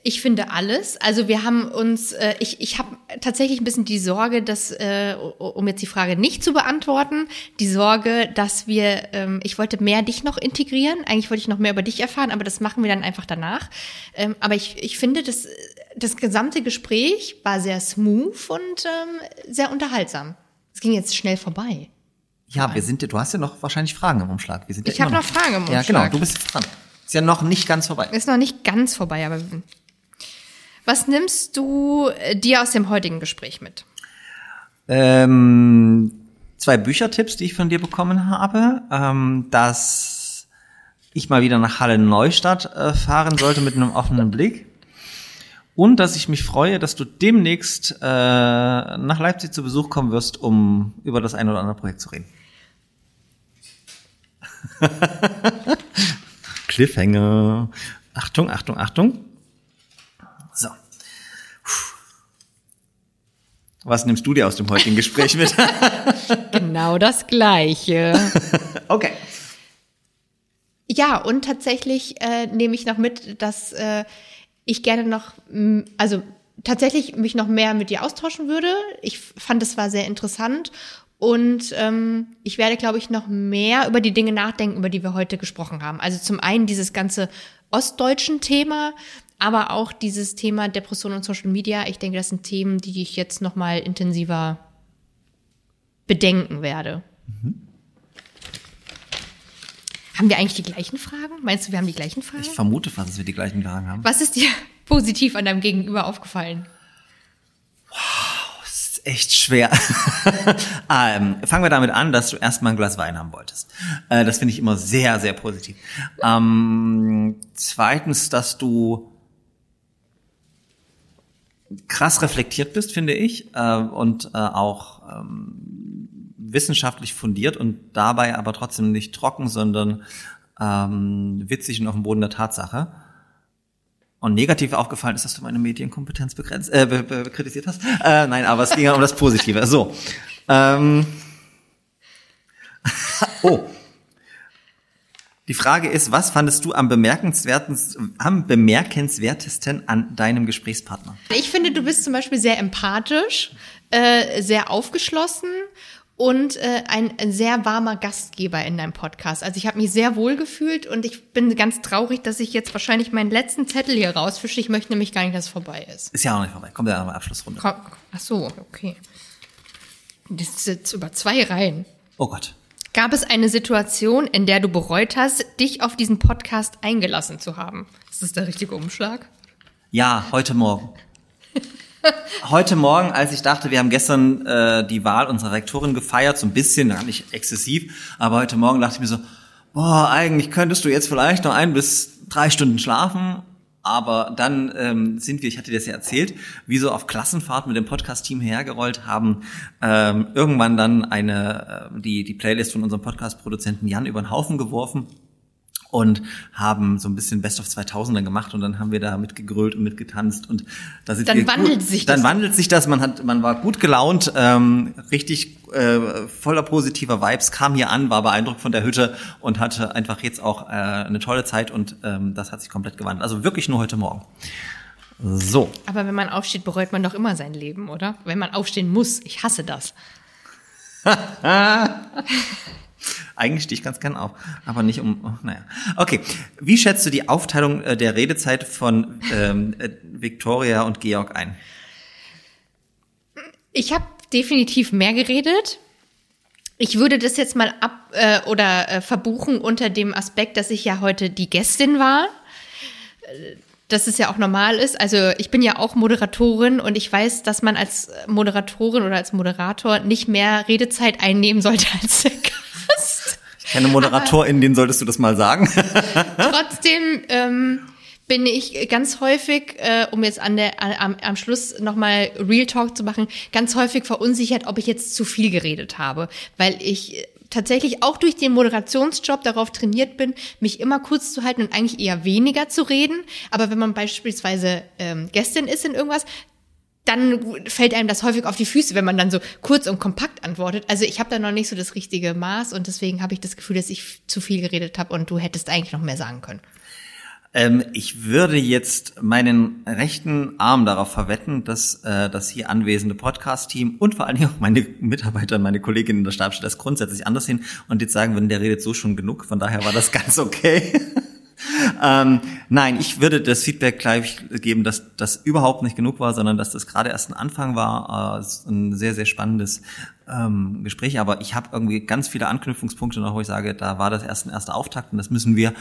Speaker 1: Ich finde alles. Also wir haben uns, äh, ich, ich habe tatsächlich ein bisschen die Sorge, dass, äh, um jetzt die Frage nicht zu beantworten, die Sorge, dass wir, ähm, ich wollte mehr dich noch integrieren. Eigentlich wollte ich noch mehr über dich erfahren, aber das machen wir dann einfach danach. Ähm, aber ich, ich finde, das, das gesamte Gespräch war sehr smooth und ähm, sehr unterhaltsam. Es ging jetzt schnell vorbei.
Speaker 3: Ja, wir sind, du hast ja noch wahrscheinlich Fragen im Umschlag. Wir sind ja
Speaker 1: Ich habe
Speaker 3: immer
Speaker 1: noch Fragen im
Speaker 3: Ja, genau,
Speaker 1: Umschlag.
Speaker 3: du bist jetzt dran. Ist ja noch nicht ganz vorbei.
Speaker 1: Ist noch nicht ganz vorbei, aber was nimmst du äh, dir aus dem heutigen Gespräch mit?
Speaker 3: Ähm, zwei Büchertipps, die ich von dir bekommen habe, ähm, dass ich mal wieder nach Halle Neustadt äh, fahren sollte mit einem offenen Blick. Und dass ich mich freue, dass du demnächst äh, nach Leipzig zu Besuch kommen wirst, um über das ein oder andere Projekt zu reden. Cliffhanger. Achtung, Achtung, Achtung. So. Was nimmst du dir aus dem heutigen Gespräch mit?
Speaker 1: Genau das Gleiche.
Speaker 3: okay.
Speaker 1: Ja, und tatsächlich äh, nehme ich noch mit, dass äh, ich gerne noch, also tatsächlich mich noch mehr mit dir austauschen würde. Ich fand, es war sehr interessant. Und ähm, ich werde, glaube ich, noch mehr über die Dinge nachdenken, über die wir heute gesprochen haben. Also zum einen dieses ganze ostdeutschen Thema, aber auch dieses Thema Depression und Social Media. Ich denke, das sind Themen, die ich jetzt noch mal intensiver bedenken werde. Haben wir eigentlich die gleichen Fragen? Meinst du, wir haben die gleichen Fragen?
Speaker 3: Ich vermute fast, dass wir die gleichen Fragen haben.
Speaker 1: Was ist dir positiv an deinem Gegenüber aufgefallen?
Speaker 3: Das ist echt schwer. ähm, fangen wir damit an, dass du erstmal ein Glas Wein haben wolltest. Äh, das finde ich immer sehr, sehr positiv. Ähm, zweitens, dass du krass reflektiert bist, finde ich, äh, und äh, auch ähm, wissenschaftlich fundiert und dabei aber trotzdem nicht trocken, sondern ähm, witzig und auf dem Boden der Tatsache. Und negativ aufgefallen ist, dass du meine Medienkompetenz begrenzt, äh, be be kritisiert hast. Äh, nein, aber es ging ja um das Positive. So. Ähm. Oh. Die Frage ist, was fandest du am bemerkenswertesten, am bemerkenswertesten an deinem Gesprächspartner?
Speaker 1: Ich finde, du bist zum Beispiel sehr empathisch, äh, sehr aufgeschlossen und äh, ein, sehr warmer Gastgeber in deinem Podcast. Also ich habe mich sehr wohl gefühlt und ich bin ganz traurig, dass ich jetzt wahrscheinlich meinen letzten Zettel hier rausfische. Ich möchte nämlich gar nicht, dass es vorbei ist.
Speaker 3: Ist ja auch nicht vorbei. Kommt ja noch mal Abschlussrunde.
Speaker 1: Komm, ach so, okay. Das ist jetzt über zwei Reihen.
Speaker 3: Oh Gott.
Speaker 1: Gab es eine Situation, in der du bereut hast, dich auf diesen Podcast eingelassen zu haben? Ist das der richtige Umschlag?
Speaker 3: Ja, heute Morgen. heute Morgen, als ich dachte, wir haben gestern äh, die Wahl unserer Rektorin gefeiert, so ein bisschen, gar nicht exzessiv, aber heute Morgen dachte ich mir so, boah, eigentlich könntest du jetzt vielleicht noch ein bis drei Stunden schlafen, aber dann ähm, sind wir, ich hatte dir das ja erzählt, wie so auf Klassenfahrt mit dem Podcast-Team hergerollt, haben ähm, irgendwann dann eine äh, die die Playlist von unserem Podcast-Produzenten Jan über den Haufen geworfen und haben so ein bisschen Best of 2000er gemacht und dann haben wir da mitgegrölt und mitgetanzt und da sind
Speaker 1: Dann
Speaker 3: wir
Speaker 1: wandelt
Speaker 3: gut,
Speaker 1: sich
Speaker 3: dann
Speaker 1: das.
Speaker 3: wandelt sich das man hat man war gut gelaunt ähm, richtig äh, voller positiver Vibes kam hier an war beeindruckt von der Hütte und hatte einfach jetzt auch äh, eine tolle Zeit und ähm, das hat sich komplett gewandelt also wirklich nur heute Morgen so
Speaker 1: Aber wenn man aufsteht, bereut man doch immer sein Leben, oder? Wenn man aufstehen muss. Ich hasse das.
Speaker 3: Eigentlich stehe ich ganz gern auf, aber nicht um. Oh, naja. Okay. Wie schätzt du die Aufteilung äh, der Redezeit von ähm, äh, Victoria und Georg ein?
Speaker 1: Ich habe definitiv mehr geredet. Ich würde das jetzt mal ab äh, oder äh, verbuchen unter dem Aspekt, dass ich ja heute die Gästin war. Dass es ja auch normal ist. Also ich bin ja auch Moderatorin und ich weiß, dass man als Moderatorin oder als Moderator nicht mehr Redezeit einnehmen sollte als der
Speaker 3: kenne ModeratorInnen, denen solltest du das mal sagen.
Speaker 1: Trotzdem ähm, bin ich ganz häufig, äh, um jetzt an der, am, am Schluss nochmal Real Talk zu machen, ganz häufig verunsichert, ob ich jetzt zu viel geredet habe, weil ich äh, tatsächlich auch durch den Moderationsjob darauf trainiert bin, mich immer kurz zu halten und eigentlich eher weniger zu reden. Aber wenn man beispielsweise ähm, Gästin ist in irgendwas, dann fällt einem das häufig auf die Füße, wenn man dann so kurz und kompakt antwortet. Also ich habe da noch nicht so das richtige Maß und deswegen habe ich das Gefühl, dass ich zu viel geredet habe und du hättest eigentlich noch mehr sagen können.
Speaker 3: Ähm, ich würde jetzt meinen rechten Arm darauf verwetten, dass äh, das hier anwesende Podcast-Team und vor allen Dingen auch meine Mitarbeiter, meine Kolleginnen in der Stabstelle das grundsätzlich anders sehen und jetzt sagen würden, der redet so schon genug. Von daher war das ganz okay. ähm, nein, ich würde das Feedback gleich geben, dass das überhaupt nicht genug war, sondern dass das gerade erst ein Anfang war. Äh, ein sehr, sehr spannendes ähm, Gespräch, aber ich habe irgendwie ganz viele Anknüpfungspunkte noch, wo ich sage, da war das erst ein erster Auftakt und das müssen wir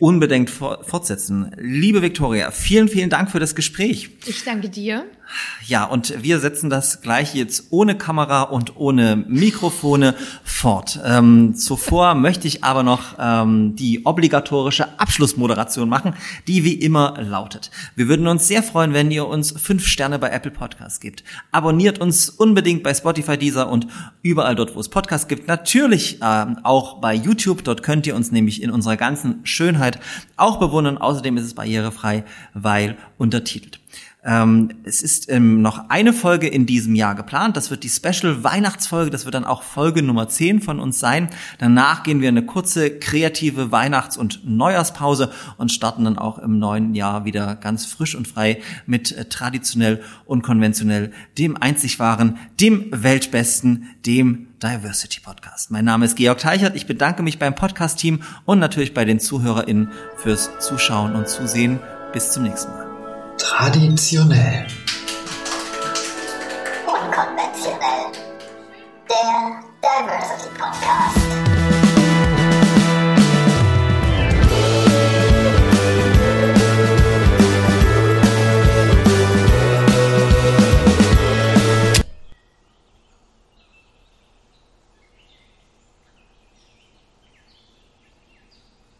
Speaker 3: unbedingt for fortsetzen. Liebe Viktoria, vielen, vielen Dank für das Gespräch.
Speaker 1: Ich danke dir.
Speaker 3: Ja, und wir setzen das gleich jetzt ohne Kamera und ohne Mikrofone fort. Ähm, zuvor möchte ich aber noch ähm, die obligatorische Abschlussmoderation machen, die wie immer lautet. Wir würden uns sehr freuen, wenn ihr uns fünf Sterne bei Apple Podcasts gebt. Abonniert uns unbedingt bei Spotify, Deezer und überall dort, wo es Podcasts gibt. Natürlich ähm, auch bei YouTube. Dort könnt ihr uns nämlich in unserer ganzen Schönheit auch bewundern. Außerdem ist es barrierefrei, weil untertitelt. Ähm, es ist ähm, noch eine Folge in diesem Jahr geplant. Das wird die Special Weihnachtsfolge. Das wird dann auch Folge Nummer 10 von uns sein. Danach gehen wir eine kurze kreative Weihnachts- und Neujahrspause und starten dann auch im neuen Jahr wieder ganz frisch und frei mit äh, traditionell und konventionell dem einzig wahren, dem weltbesten, dem Diversity Podcast. Mein Name ist Georg Teichert. Ich bedanke mich beim Podcast-Team und natürlich bei den ZuhörerInnen fürs Zuschauen und Zusehen. Bis zum nächsten Mal.
Speaker 2: Traditionell.
Speaker 4: Unkonventionell. Der Diversity Podcast.